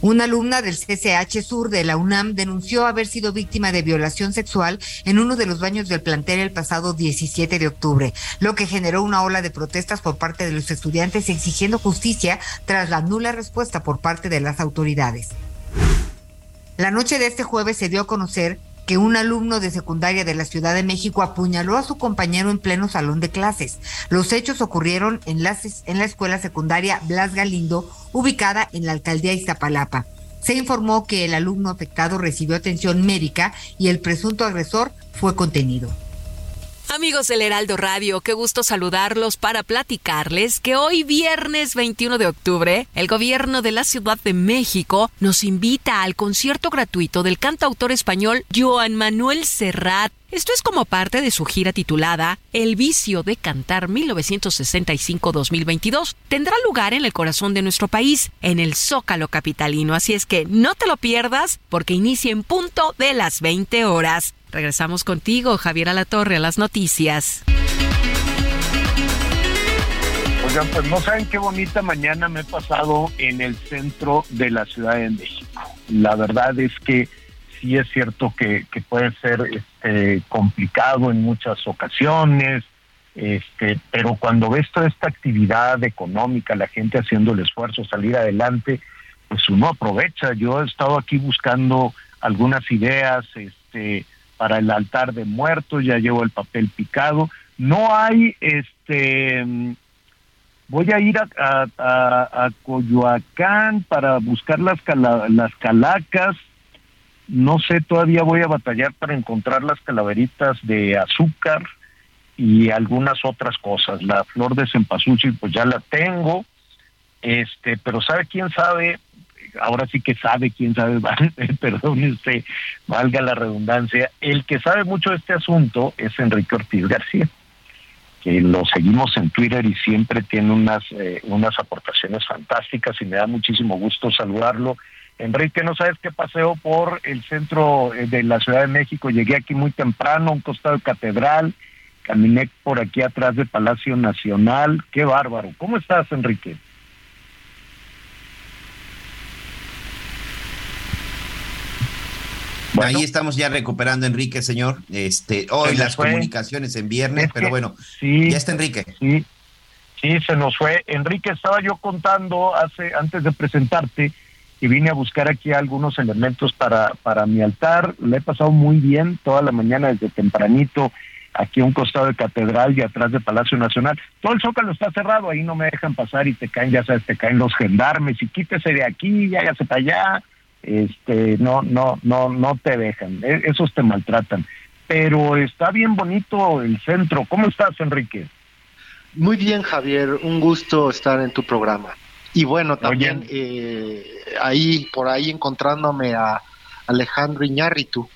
Una alumna del CCH Sur de la UNAM denunció haber sido víctima de violación sexual en uno de los baños del plantel el pasado 17 de octubre, lo que generó una ola de protestas por parte de los estudiantes exigiendo justicia tras la nula respuesta por parte de las autoridades. La noche de este jueves se dio a conocer que un alumno de secundaria de la Ciudad de México apuñaló a su compañero en pleno salón de clases. Los hechos ocurrieron en la, escuela secundaria Blas Galindo, ubicada en la alcaldía Iztapalapa. Se informó que el alumno afectado recibió atención médica y el presunto agresor fue contenido. Amigos del Heraldo Radio, qué gusto saludarlos para platicarles que hoy viernes 21 de octubre, el gobierno de la Ciudad de México nos invita al concierto gratuito del cantautor español Joan Manuel Serrat. Esto es como parte de su gira titulada El vicio de cantar 1965-2022. Tendrá lugar en el corazón de nuestro país, en el Zócalo capitalino, así es que no te lo pierdas porque inicia en punto de las 20 horas. Regresamos contigo, Javier Alatorre, a las noticias. Oigan, pues no saben qué bonita mañana me he pasado en el centro de la Ciudad de México. La verdad es que sí es cierto que, puede ser este, complicado en muchas ocasiones, Este, pero cuando ves toda esta actividad económica, la gente haciendo el esfuerzo, salir adelante, pues uno aprovecha. Yo he estado aquí buscando algunas ideas este, para el altar de muertos, ya llevo el papel picado. No hay, este, voy a ir a, Coyoacán para buscar las, las calacas. No sé, todavía voy a batallar para encontrar las calaveritas de azúcar y algunas otras cosas. La flor de cempasúchil, pues ya la tengo. Este, pero sabe quién sabe, ahora sí que sabe quién sabe, perdón usted, valga la redundancia, el que sabe mucho de este asunto es Enrique Ortiz García, que lo seguimos en Twitter y siempre tiene unas, eh, unas aportaciones fantásticas y me da muchísimo gusto saludarlo. Enrique, no sabes qué paseo por el centro eh, de la Ciudad de México, llegué aquí muy temprano, a un costado de catedral, caminé por aquí atrás de Palacio Nacional, qué bárbaro. ¿Cómo estás, Enrique? Ahí estamos ya recuperando, Enrique, señor. Este, hoy las comunicaciones en viernes, pero bueno, ya está Enrique. Sí, sí, se nos fue. Enrique, estaba yo contando hace, antes de presentarte, y vine a buscar aquí algunos elementos para, para mi altar. Le he pasado muy bien toda la mañana desde tempranito aquí a un costado de Catedral y atrás de Palacio Nacional. Todo el zócalo está cerrado, ahí no me dejan pasar y te caen, ya sabes, te caen los gendarmes y quítese de aquí, ya para allá este no no no no te dejan. E, esos te maltratan. Pero está bien bonito el centro. Cómo estás Enrique muy bien Javier. Un gusto estar en tu programa. Y bueno también eh, ahí por ahí encontrándome a Alejandro Iñárritu.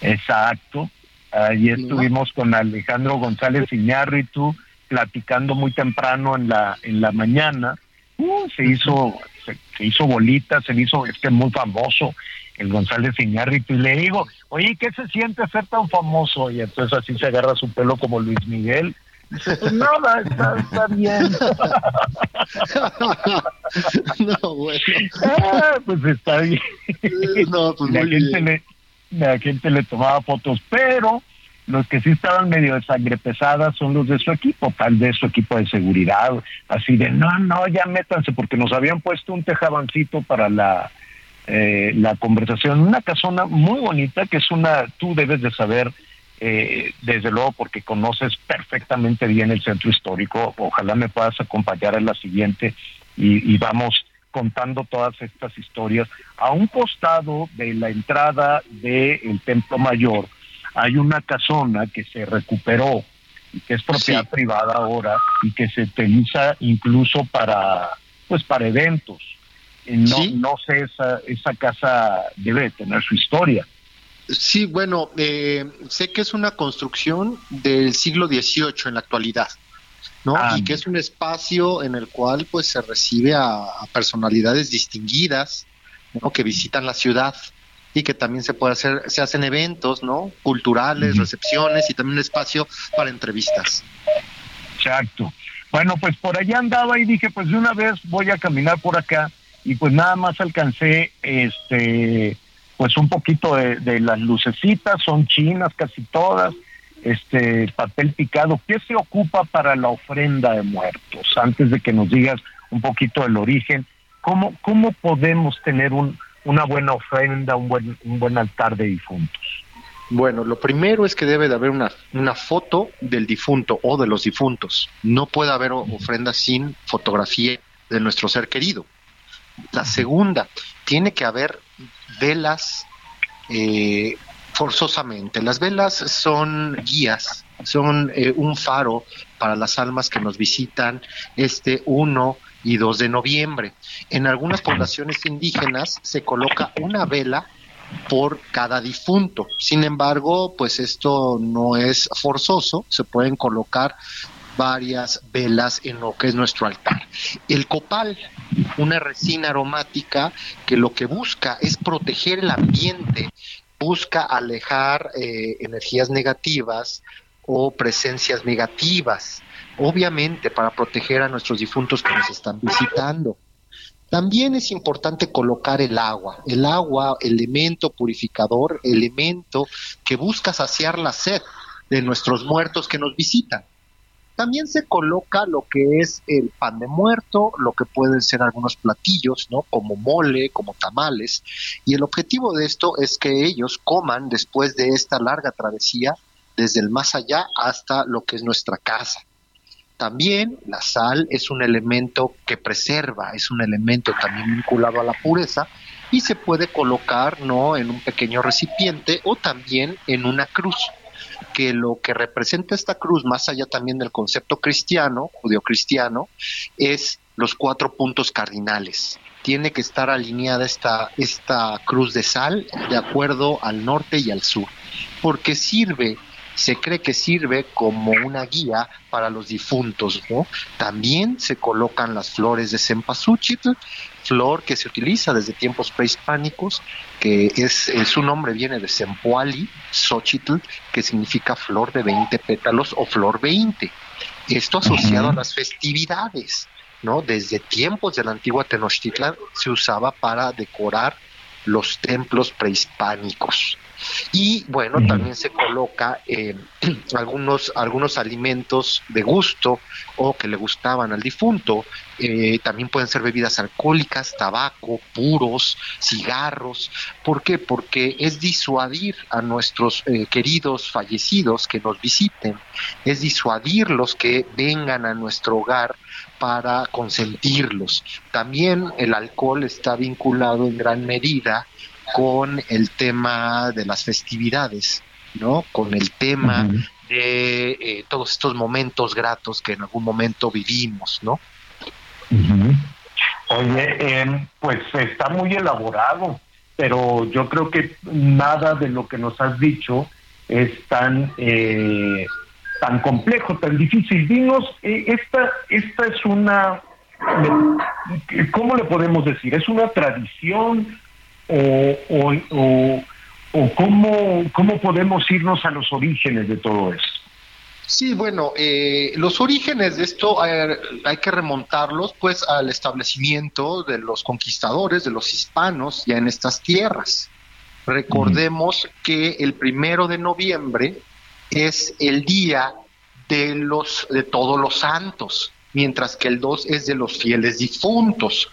Exacto. Ahí estuvimos con Alejandro González Iñárritu platicando muy temprano en la en la mañana. Uh, se hizo se, hizo bolita, se hizo este muy famoso, el González Iñárritu, y le digo, oye, ¿qué se siente ser tan famoso? Y entonces así se agarra su pelo como Luis Miguel. Dice, pues nada, está, bien. no, bueno. Ah, pues está bien. No, pues la, gente Le, la gente le tomaba fotos, pero los que sí estaban medio de sangre pesada son los de su equipo, tal vez su equipo de seguridad, así de no, no, ya métanse, porque nos habían puesto un tejabancito para la, eh, la conversación, una casona muy bonita, que es una, tú debes de saber, eh, desde luego, porque conoces perfectamente bien el centro histórico, ojalá me puedas acompañar en la siguiente y, vamos contando todas estas historias. A un costado de la entrada del Templo Mayor, hay una casona que se recuperó y que es propiedad privada ahora y que se utiliza incluso para pues para eventos. No, no sé, esa, esa casa debe tener su historia. Sí, bueno, eh, sé que es una construcción del siglo XVIII en la actualidad, ¿no? y que es un espacio en el cual pues se recibe a, a personalidades distinguidas, ¿no? Que visitan la ciudad y que también se puede hacer, se hacen eventos, ¿no? Culturales, recepciones y también un espacio para entrevistas. Exacto. Bueno, pues por allá andaba y dije, pues de una vez voy a caminar por acá y pues nada más alcancé este pues un poquito de, de las lucecitas, son chinas casi todas, este papel picado. ¿Qué se ocupa para la ofrenda de muertos? Antes de que nos digas un poquito del origen, ¿cómo, cómo podemos tener un, una buena ofrenda, un buen, un buen altar de difuntos? Bueno, lo primero es que debe de haber una, una foto del difunto o de los difuntos. No puede haber ofrenda sin fotografía de nuestro ser querido. La segunda, tiene que haber velas eh, forzosamente. Las velas son guías, son eh, un faro para las almas que nos visitan este 1 y 2 de noviembre. En algunas poblaciones indígenas se coloca una vela por cada difunto. Sin embargo, pues esto no es forzoso, se pueden colocar varias velas en lo que es nuestro altar. El copal, una resina aromática que lo que busca es proteger el ambiente, busca alejar eh, energías negativas o presencias negativas obviamente para proteger a nuestros difuntos que nos están visitando. También es importante colocar el agua, el agua, elemento purificador, elemento que busca saciar la sed de nuestros muertos que nos visitan. También se coloca lo que es el pan de muerto, lo que pueden ser algunos platillos, ¿no? Como mole, como tamales. Y el objetivo de esto es que ellos coman después de esta larga travesía desde el más allá hasta lo que es nuestra casa. También la sal es un elemento que preserva, es un elemento también vinculado a la pureza y se puede colocar no en un pequeño recipiente o también en una cruz que lo que representa esta cruz, más allá también del concepto cristiano, judio-cristiano, es los cuatro puntos cardinales. Tiene que estar alineada esta, esta cruz de sal de acuerdo al norte y al sur, porque sirve se cree que sirve como una guía para los difuntos, ¿no? También se colocan las flores de cempasúchil, flor que se utiliza desde tiempos prehispánicos, que es, su nombre viene de Sempoali, Xochitl, que significa flor de 20 pétalos o flor 20. Esto asociado a las festividades, ¿no? Desde tiempos de la antigua Tenochtitlan se usaba para decorar los templos prehispánicos. Y bueno, también se coloca eh, algunos, algunos alimentos de gusto o que le gustaban al difunto. Eh, también pueden ser bebidas alcohólicas, tabaco, puros, cigarros. ¿Por qué? Porque es disuadir a nuestros eh, queridos fallecidos que nos visiten, es disuadirlos que vengan a nuestro hogar para consentirlos. También el alcohol está vinculado en gran medida con el tema de las festividades, ¿no? Con el tema de eh, todos estos momentos gratos que en algún momento vivimos, ¿no? Oye, em, pues está muy elaborado, pero yo creo que nada de lo que nos has dicho es tan eh, tan complejo, tan difícil. Dinos, eh, esta esta es una ¿cómo le podemos decir? ¿Es una tradición? O, o, o, cómo, cómo podemos irnos a los orígenes de todo esto? Sí, bueno, eh, los orígenes de esto hay que remontarlos pues al establecimiento de los conquistadores, de los hispanos ya en estas tierras. Recordemos que el primero de noviembre es el día de los de todos los santos, mientras que el 2 es de los fieles difuntos.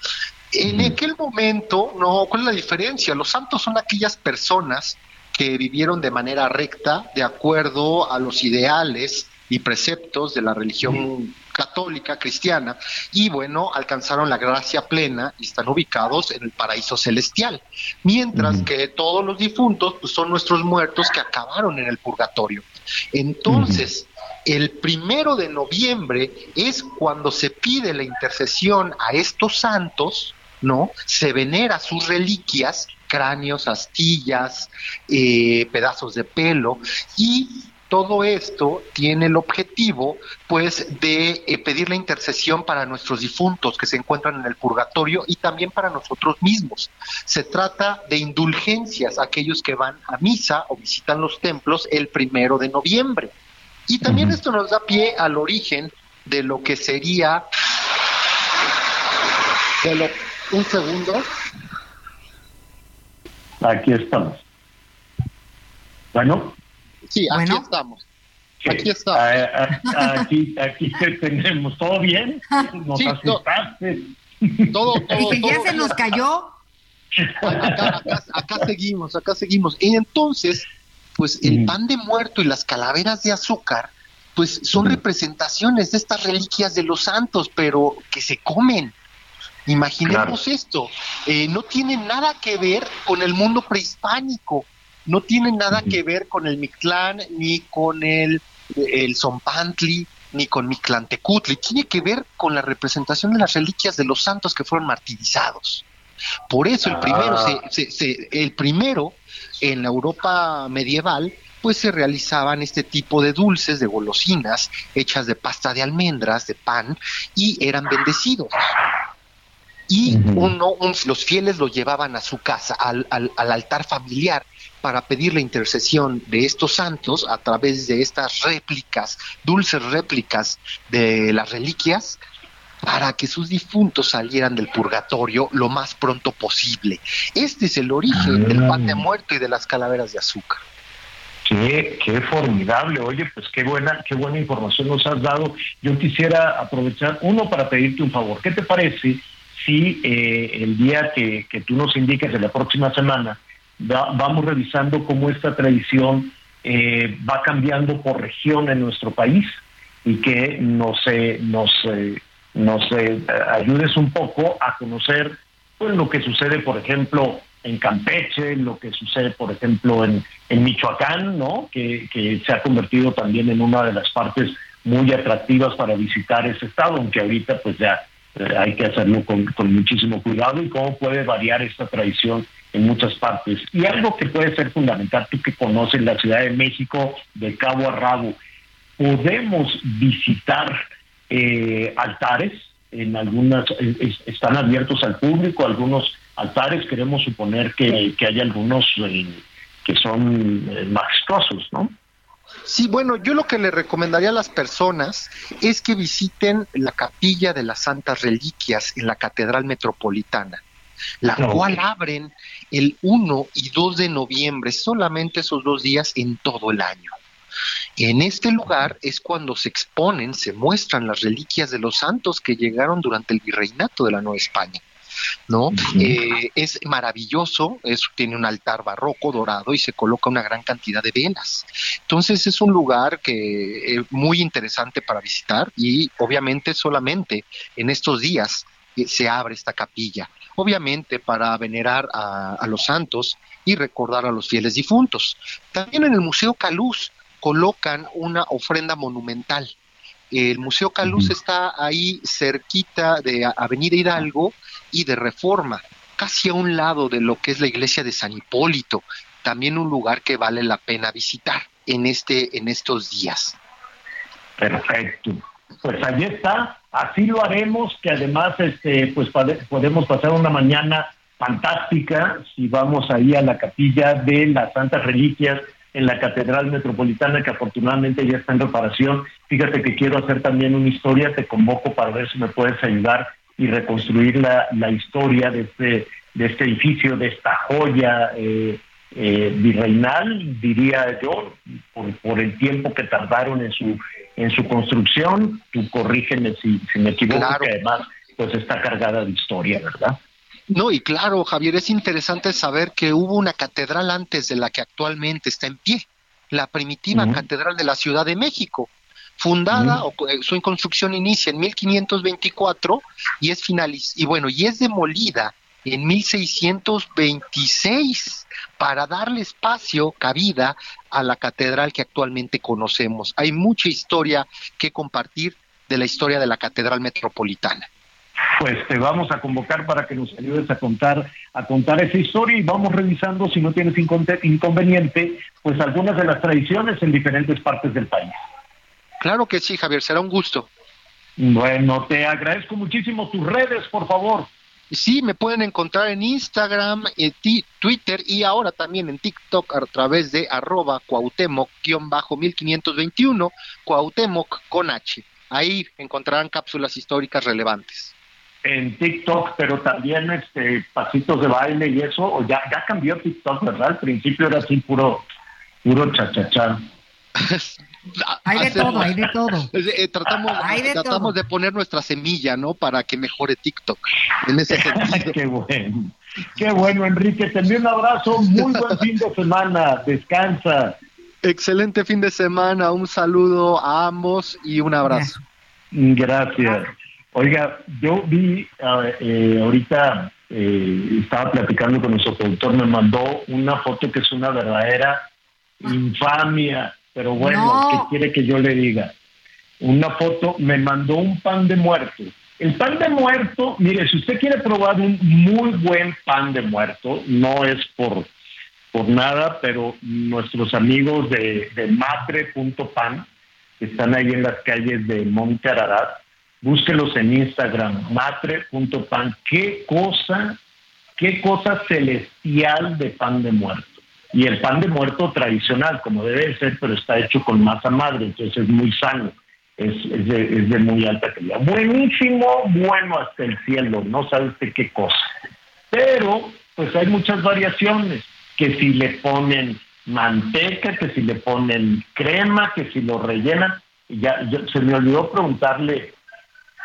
En aquel momento, no, ¿cuál es la diferencia? Los santos son aquellas personas que vivieron de manera recta, de acuerdo a los ideales y preceptos de la religión católica, cristiana, y bueno, alcanzaron la gracia plena y están ubicados en el paraíso celestial. Mientras que todos los difuntos pues, son nuestros muertos que acabaron en el purgatorio. Entonces, el primero de noviembre es cuando se pide la intercesión a estos santos, ¿no? Se venera sus reliquias, cráneos, astillas, eh, pedazos de pelo y todo esto tiene el objetivo, pues, de eh, pedir la intercesión para nuestros difuntos que se encuentran en el purgatorio y también para nosotros mismos. Se trata de indulgencias a aquellos que van a misa o visitan los templos el primero de noviembre. Y también esto nos da pie al origen de lo que sería de lo, un segundo. Aquí estamos. Bueno. Sí, aquí estamos. Aquí estamos. Ah, ah, aquí, aquí te tenemos. ¿Todo bien? ¿Nos Sí, asustaste? Todo, todo, Dije, ya todo se nos cayó. Acá, acá- acá seguimos, acá seguimos. Y entonces, pues el pan de muerto y las calaveras de azúcar, pues son representaciones de estas reliquias de los santos, pero que se comen. Imaginemos esto, eh, no tiene nada que ver con el mundo prehispánico, no tiene nada que ver con el Mictlán, ni con el, el Zompantli, ni con Mictlantecutli, tiene que ver con la representación de las reliquias de los santos que fueron martirizados. Por eso el primero, Ah. se, se- se- el primero en la Europa medieval, pues se realizaban este tipo de dulces, de golosinas, hechas de pasta de almendras, de pan, y eran bendecidos. Y uno, un- los fieles los llevaban a su casa, al, al- al altar familiar, para pedir la intercesión de estos santos a través de estas réplicas, dulces réplicas de las reliquias, para que sus difuntos salieran del purgatorio lo más pronto posible. Este es el origen del pan de muerto y de las calaveras de azúcar. Qué, qué formidable, oye, pues qué buena, qué buena información nos has dado. Yo quisiera aprovechar, uno, para pedirte un favor. ¿Qué te parece si eh, el día que, que, tú nos indiques de la próxima semana vamos revisando cómo esta tradición eh, va cambiando por región en nuestro país y que nos, eh, nos, eh, nos eh, ayudes un poco a conocer pues, lo que sucede, por ejemplo, en Campeche, lo que sucede, por ejemplo, en, en Michoacán, ¿no? Que, que se ha convertido también en una de las partes muy atractivas para visitar ese estado, aunque ahorita pues ya eh, hay que hacerlo con, con, muchísimo cuidado y cómo puede variar esta tradición en muchas partes. Y algo que puede ser fundamental, tú que conoces la Ciudad de México de cabo a rabo, podemos visitar eh, altares, en algunas están abiertos al público, algunos altares, queremos suponer que, que hay algunos eh, que son eh, majestuosos, ¿no? Sí, bueno, yo lo que le recomendaría a las personas es que visiten la capilla de las Santas Reliquias en la Catedral Metropolitana, la cual abren el 1 y 2 de noviembre, solamente esos dos días en todo el año. En este lugar es cuando se exponen, se muestran las reliquias de los santos que llegaron durante el virreinato de la Nueva España. ¿No? Eh, es maravilloso, es, tiene un altar barroco dorado y se coloca una gran cantidad de velas. Entonces es un lugar que es muy interesante para visitar y obviamente solamente en estos días eh, se abre esta capilla, obviamente para venerar a, a los santos y recordar a los fieles difuntos. También en el Museo Caluz colocan una ofrenda monumental. El Museo Caluz está ahí cerquita de Avenida Hidalgo y de Reforma, casi a un lado de lo que es la iglesia de San Hipólito, también un lugar que vale la pena visitar en este en estos días. Perfecto. Pues allí está, así lo haremos, que además este pues podemos pasar una mañana fantástica si vamos ahí a la capilla de las Santas Reliquias en la Catedral Metropolitana, que afortunadamente ya está en reparación. Fíjate que quiero hacer también una historia, te convoco para ver si me puedes ayudar y reconstruir la, la historia de este, de este edificio, de esta joya eh, eh, virreinal, diría yo, por, por, el tiempo que tardaron en su, en su construcción. Tú corrígeme si, si me equivoco, claro. que además pues está cargada de historia, ¿verdad? No, y claro, Javier, es interesante saber que hubo una catedral antes de la que actualmente está en pie, la primitiva uh -huh. catedral de la Ciudad de México, fundada, uh -huh. o, su construcción inicia en 1524 y es finaliz y bueno, y es demolida en 1626 para darle espacio, cabida a la catedral que actualmente conocemos. Hay mucha historia que compartir de la historia de la catedral metropolitana pues te vamos a convocar para que nos ayudes a contar a contar esa historia y vamos revisando si no tienes inconveniente pues algunas de las tradiciones en diferentes partes del país. Claro que sí, Javier, será un gusto. Bueno, te agradezco muchísimo tus redes, por favor. Sí, me pueden encontrar en Instagram, en Twitter y ahora también en TikTok a través de arroba cuauhtémoc-1521, Cuauhtémoc con H. Ahí encontrarán cápsulas históricas relevantes en TikTok, pero también este pasitos de baile y eso, o ya, ya cambió TikTok, ¿verdad? Al principio era así puro, puro chachachá. hay de todo, hay de todo. Eh, tratamos hay de, tratamos todo. de poner nuestra semilla, ¿no? Para que mejore TikTok. En ese sentido. Qué bueno. Qué bueno, Enrique. Te envío un abrazo. Muy buen fin de semana. Descansa. Excelente fin de semana. Un saludo a ambos y un abrazo. Gracias. Oiga, yo vi uh, eh, ahorita, eh, estaba platicando con nuestro productor, me mandó una foto que es una verdadera infamia, pero bueno, no. ¿qué quiere que yo le diga? Una foto, me mandó un pan de muerto. El pan de muerto, mire, si usted quiere probar un muy buen pan de muerto, no es por, por nada, pero nuestros amigos de, de matre.pan, que están ahí en las calles de Monte Ararat, búsquelos en Instagram, matre.pan. Qué cosa, qué cosa celestial de pan de muerto. Y el pan de muerto tradicional, como debe ser, pero está hecho con masa madre, entonces es muy sano, es, de, es de, muy alta calidad. Buenísimo, bueno hasta el cielo, no sabe usted qué cosa. Pero, pues hay muchas variaciones, que si le ponen manteca, que si le ponen crema, que si lo rellenan. Ya yo- se me olvidó preguntarle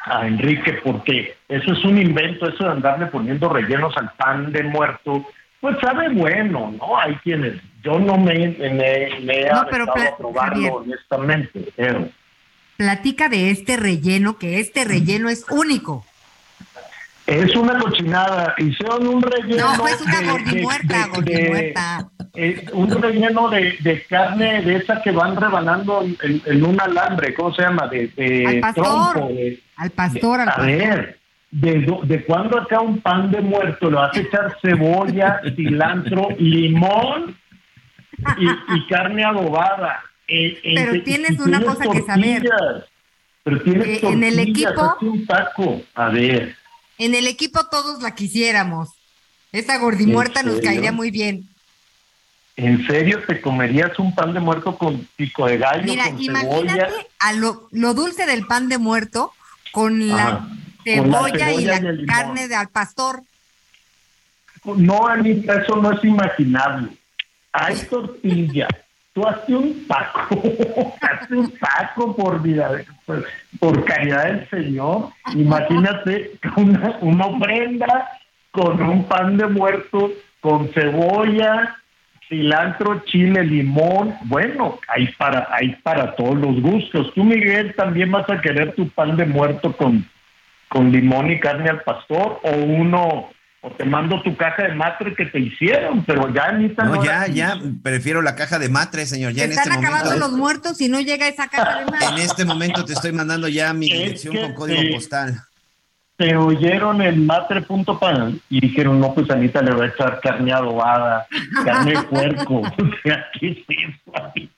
a Enrique porque eso es un invento, eso de andarle poniendo rellenos al pan de muerto. Pues sabe bueno, ¿no? Hay quienes, yo no me, me, me he No, pero a probarlo Javier. honestamente, pero Platica de este relleno, que este relleno es único. Es una cochinada. Hicieron un relleno. No, pues una gordimuerta, gordimuerta. eh, un relleno de, de carne de esa que van rebanando en, en un alambre. ¿Cómo se llama? De, de Al pastor. trompo, de- Al pastor, al a pastor. ver, ¿de, ¿de cuándo acá un pan de muerto? Vas a echar cebolla, cilantro, limón y, y carne adobada. Eh, eh, Pero y- tienes una cosa que saber. Pero tienes Eh, en el equipo- un taco. A ver. En el equipo todos la quisiéramos. Esa gordimuerta ¿En nos caería muy bien. ¿En serio te comerías un pan de muerto con pico de gallo, Mira, con imagínate cebolla? a lo, lo dulce del pan de muerto con la Ajá. La cebolla y la y carne de al pastor. No, Anita, eso no es imaginable. Hay tortilla. Tú hazte un taco, hazte un taco por vida, por, por caridad del Señor. Imagínate una, una ofrenda con un pan de muerto, con cebolla, cilantro, chile, limón. Bueno, hay para, hay para todos los gustos. Tú, Miguel, también vas a querer tu pan de muerto con, con limón y carne al pastor o uno o te mando tu caja de matre que te hicieron, pero ya Anita No, no ya, ya, prefiero la caja de matre, señor. Ya en Están este acabando momento. los muertos y no llega esa caja de más. En este momento te estoy mandando ya mi Es dirección con código sí. postal. te oyeron el matre.pan y dijeron, no, pues Anita le va a echar carne adobada, carne de puerco. O sea, ¿qué es eso, Anita?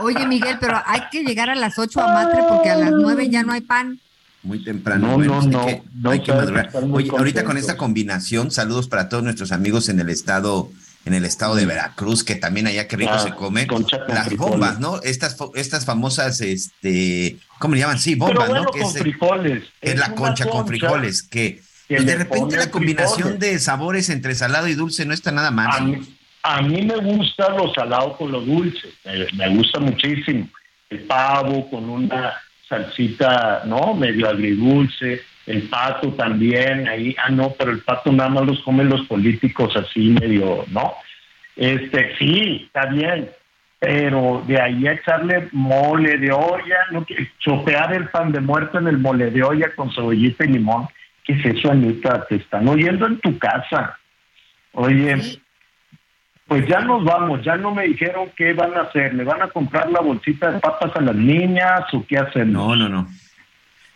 Oye, Miguel, pero hay que llegar a las 8 a Matre porque a las 9 ya no hay pan. Muy temprano. No, bueno, no, no, que, no, hay que madurar. Oye, ahorita con esta combinación, saludos para todos nuestros amigos en el estado, en el estado de Veracruz, que también allá qué rico Ah, se come. Las frijoles. bombas, ¿no? Estas, estas famosas, este, ¿cómo le llaman? Sí, bombas, bueno, ¿no? Que con es, frijoles. es la concha con frijoles, que que pues, de repente la combinación frijoles. de sabores entre salado y dulce no está nada mal. A mí, a mí me gusta lo salado con lo dulce, me, me gusta muchísimo. El pavo con una salsita, ¿no? Medio agridulce, el pato también, ahí, ah, no, pero el pato nada más los comen los políticos así medio, ¿no? Este, sí, está bien, pero de ahí a echarle mole de olla, no chopear el pan de muerto en el mole de olla con cebollita y limón, ¿qué es eso, Anita? Te están oyendo en tu casa. Oye, pues ya nos vamos, ya no me dijeron qué van a hacer, ¿le van a comprar la bolsita de papas a las niñas o qué hacen? No, no, no.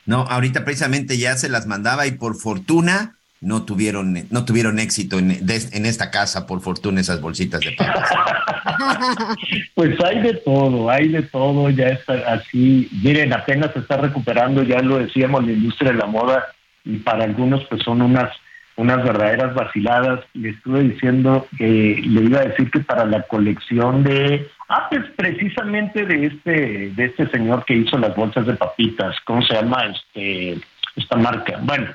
No, ahorita precisamente ya se las mandaba y por fortuna no tuvieron, no tuvieron éxito en, de- en esta casa, por fortuna, esas bolsitas de papas. Pues hay de todo, hay de todo, ya está así. Miren, apenas se está recuperando, ya lo decíamos, la industria de la moda y para algunos pues son unas unas verdaderas vaciladas. Le estuve diciendo que le iba a decir que para la colección de ah pues precisamente de este de este señor que hizo las bolsas de papitas, ¿cómo se llama este esta marca? Bueno,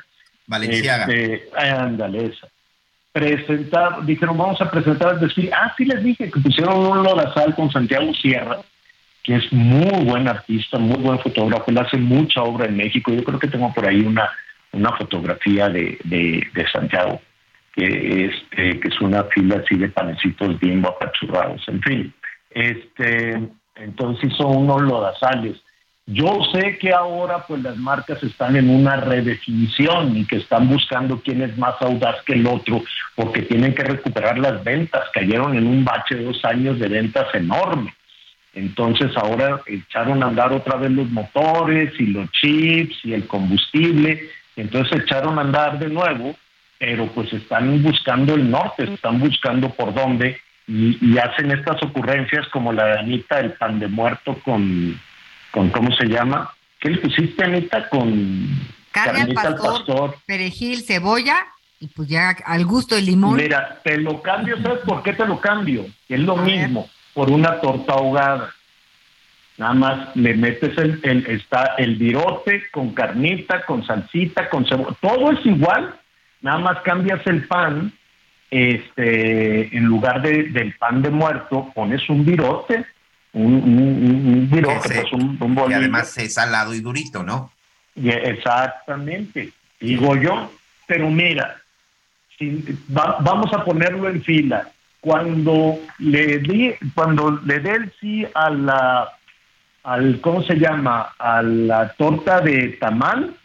Valenciaga. este, ándale esa presentar, dijeron vamos a presentar el desfile. Ah, sí les dije que pusieron un lodazal con Santiago Sierra, que es muy buen artista, muy buen fotógrafo, él hace mucha obra en México. Yo creo que tengo por ahí una, una fotografía de, de, Santiago, que, este, que es una fila así de panecitos bien apachurrados, en fin. Este, entonces hizo unos lodazales. Yo sé que ahora pues las marcas están en una redefinición y que están buscando quién es más audaz que el otro porque tienen que recuperar las ventas. Cayeron en un bache de dos años de ventas enorme. Entonces ahora echaron a andar otra vez los motores y los chips y el combustible. Entonces echaron a andar de nuevo, pero pues están buscando el norte, están buscando por dónde y, y hacen estas ocurrencias como la de Anita, el pan de muerto con con ¿cómo se llama? ¿Qué le pusiste, Anita? Con Carne al pastor, perejil, cebolla y pues ya al gusto el limón. Mira, te lo cambio, ¿sabes por qué te lo cambio? Es lo mismo, por una torta ahogada. Nada más le metes el, el, está el virote con carnita, con salsita, con cebolla, todo es igual, nada más cambias el pan este, en lugar de, del pan de muerto, pones un virote, un, un, un virote, Que se- pues un, un Y además es salado y durito, ¿no? Y- Exactamente, digo yo. Pero mira, si- va- vamos a ponerlo en fila. Cuando le di, cuando le dé el sí a la, al, ¿cómo se llama? A la torta de tamal,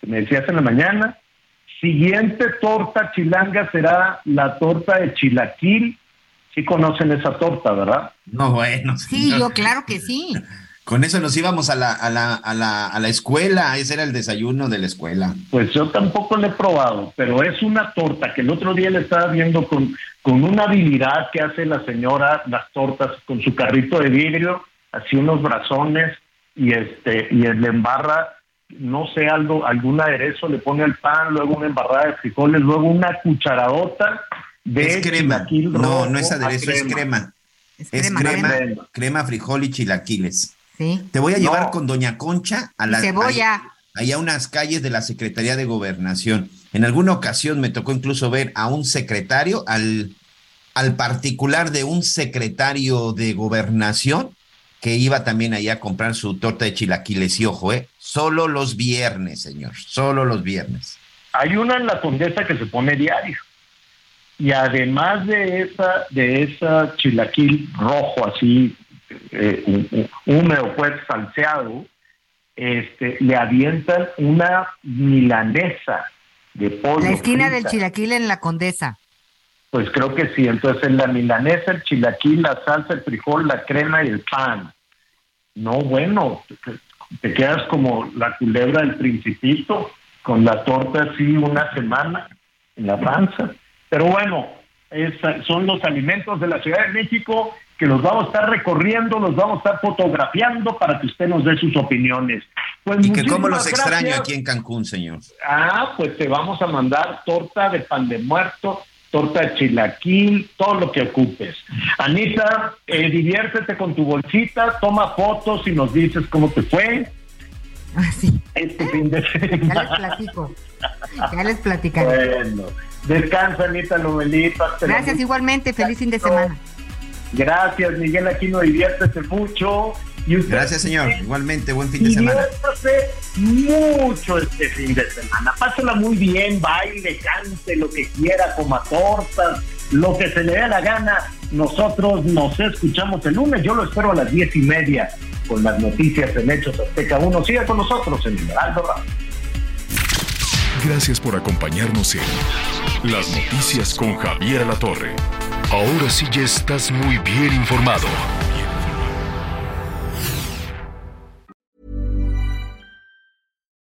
que me decías en la mañana, siguiente torta chilanga será la torta de chilaquil. Sí conocen esa torta, ¿verdad? No, bueno. Sí, yo claro que sí. Con eso nos íbamos a la, a, la, a, la, a la escuela, ese era el desayuno de la escuela. Pues yo tampoco lo he probado, pero es una torta que el otro día le estaba viendo con, con una habilidad que hace la señora las tortas con su carrito de vidrio, así unos brazones y este y le embarra, no sé, algo, algún aderezo, le pone el pan, luego una embarrada de frijoles, luego una cucharadota de Es crema. chilaquil No, rojo no es aderezo, es crema. Es crema, crema, crema. crema, frijol y chilaquiles. Sí. Te voy a No. llevar con Doña Concha a la cebolla. Allá a unas calles de la Secretaría de Gobernación. En alguna ocasión me tocó incluso ver a un secretario, al, al particular de un secretario de Gobernación, que iba también allá a comprar su torta de chilaquiles. Y ojo, ¿eh? Solo los viernes, señor. Solo los viernes. Hay una en la Condesa que se pone diario. Y además de esa, de esa chilaquil rojo así, eh, hú- hú- húmedo, pues salseado, este, le avientan una milanesa de pollo. La esquina del chilaquil en la Condesa. Pues creo que sí. Entonces en la milanesa, el chilaquil, la salsa, el frijol, la crema y el pan. No, bueno, te, quedas como la culebra del principito, con la torta así una semana en la panza. Pero bueno, esa- son los alimentos de la Ciudad de México que los vamos a estar recorriendo, los vamos a estar fotografiando para que usted nos dé sus opiniones. Pues Y que cómo los muchísimas extraño gracias. aquí en Cancún, señor. Ah, pues te vamos a mandar torta de pan de muerto, torta de chilaquil, todo lo que ocupes. Anita, eh, diviértete con tu bolsita, toma fotos y nos dices cómo te fue. Este fin de Ya les semana. platico. Ya les platicaré. Bueno, descansa, Anita la Gracias igualmente. Feliz fin de semana. Gracias, Miguel Aquino, diviértete mucho. Y usted Gracias, señor. Igualmente, buen fin de semana. Mucho este fin de semana. Pásela muy bien, baile, cante lo que quiera, coma tortas, lo que se le dé la gana. Nosotros nos escuchamos el lunes. Yo lo espero a las diez y media con las noticias en Hechos Azteca 1. Siga con nosotros en el Heraldo Radio. Gracias por acompañarnos en Las Noticias con Javier La Torre. Ahora sí ya estás muy bien informado.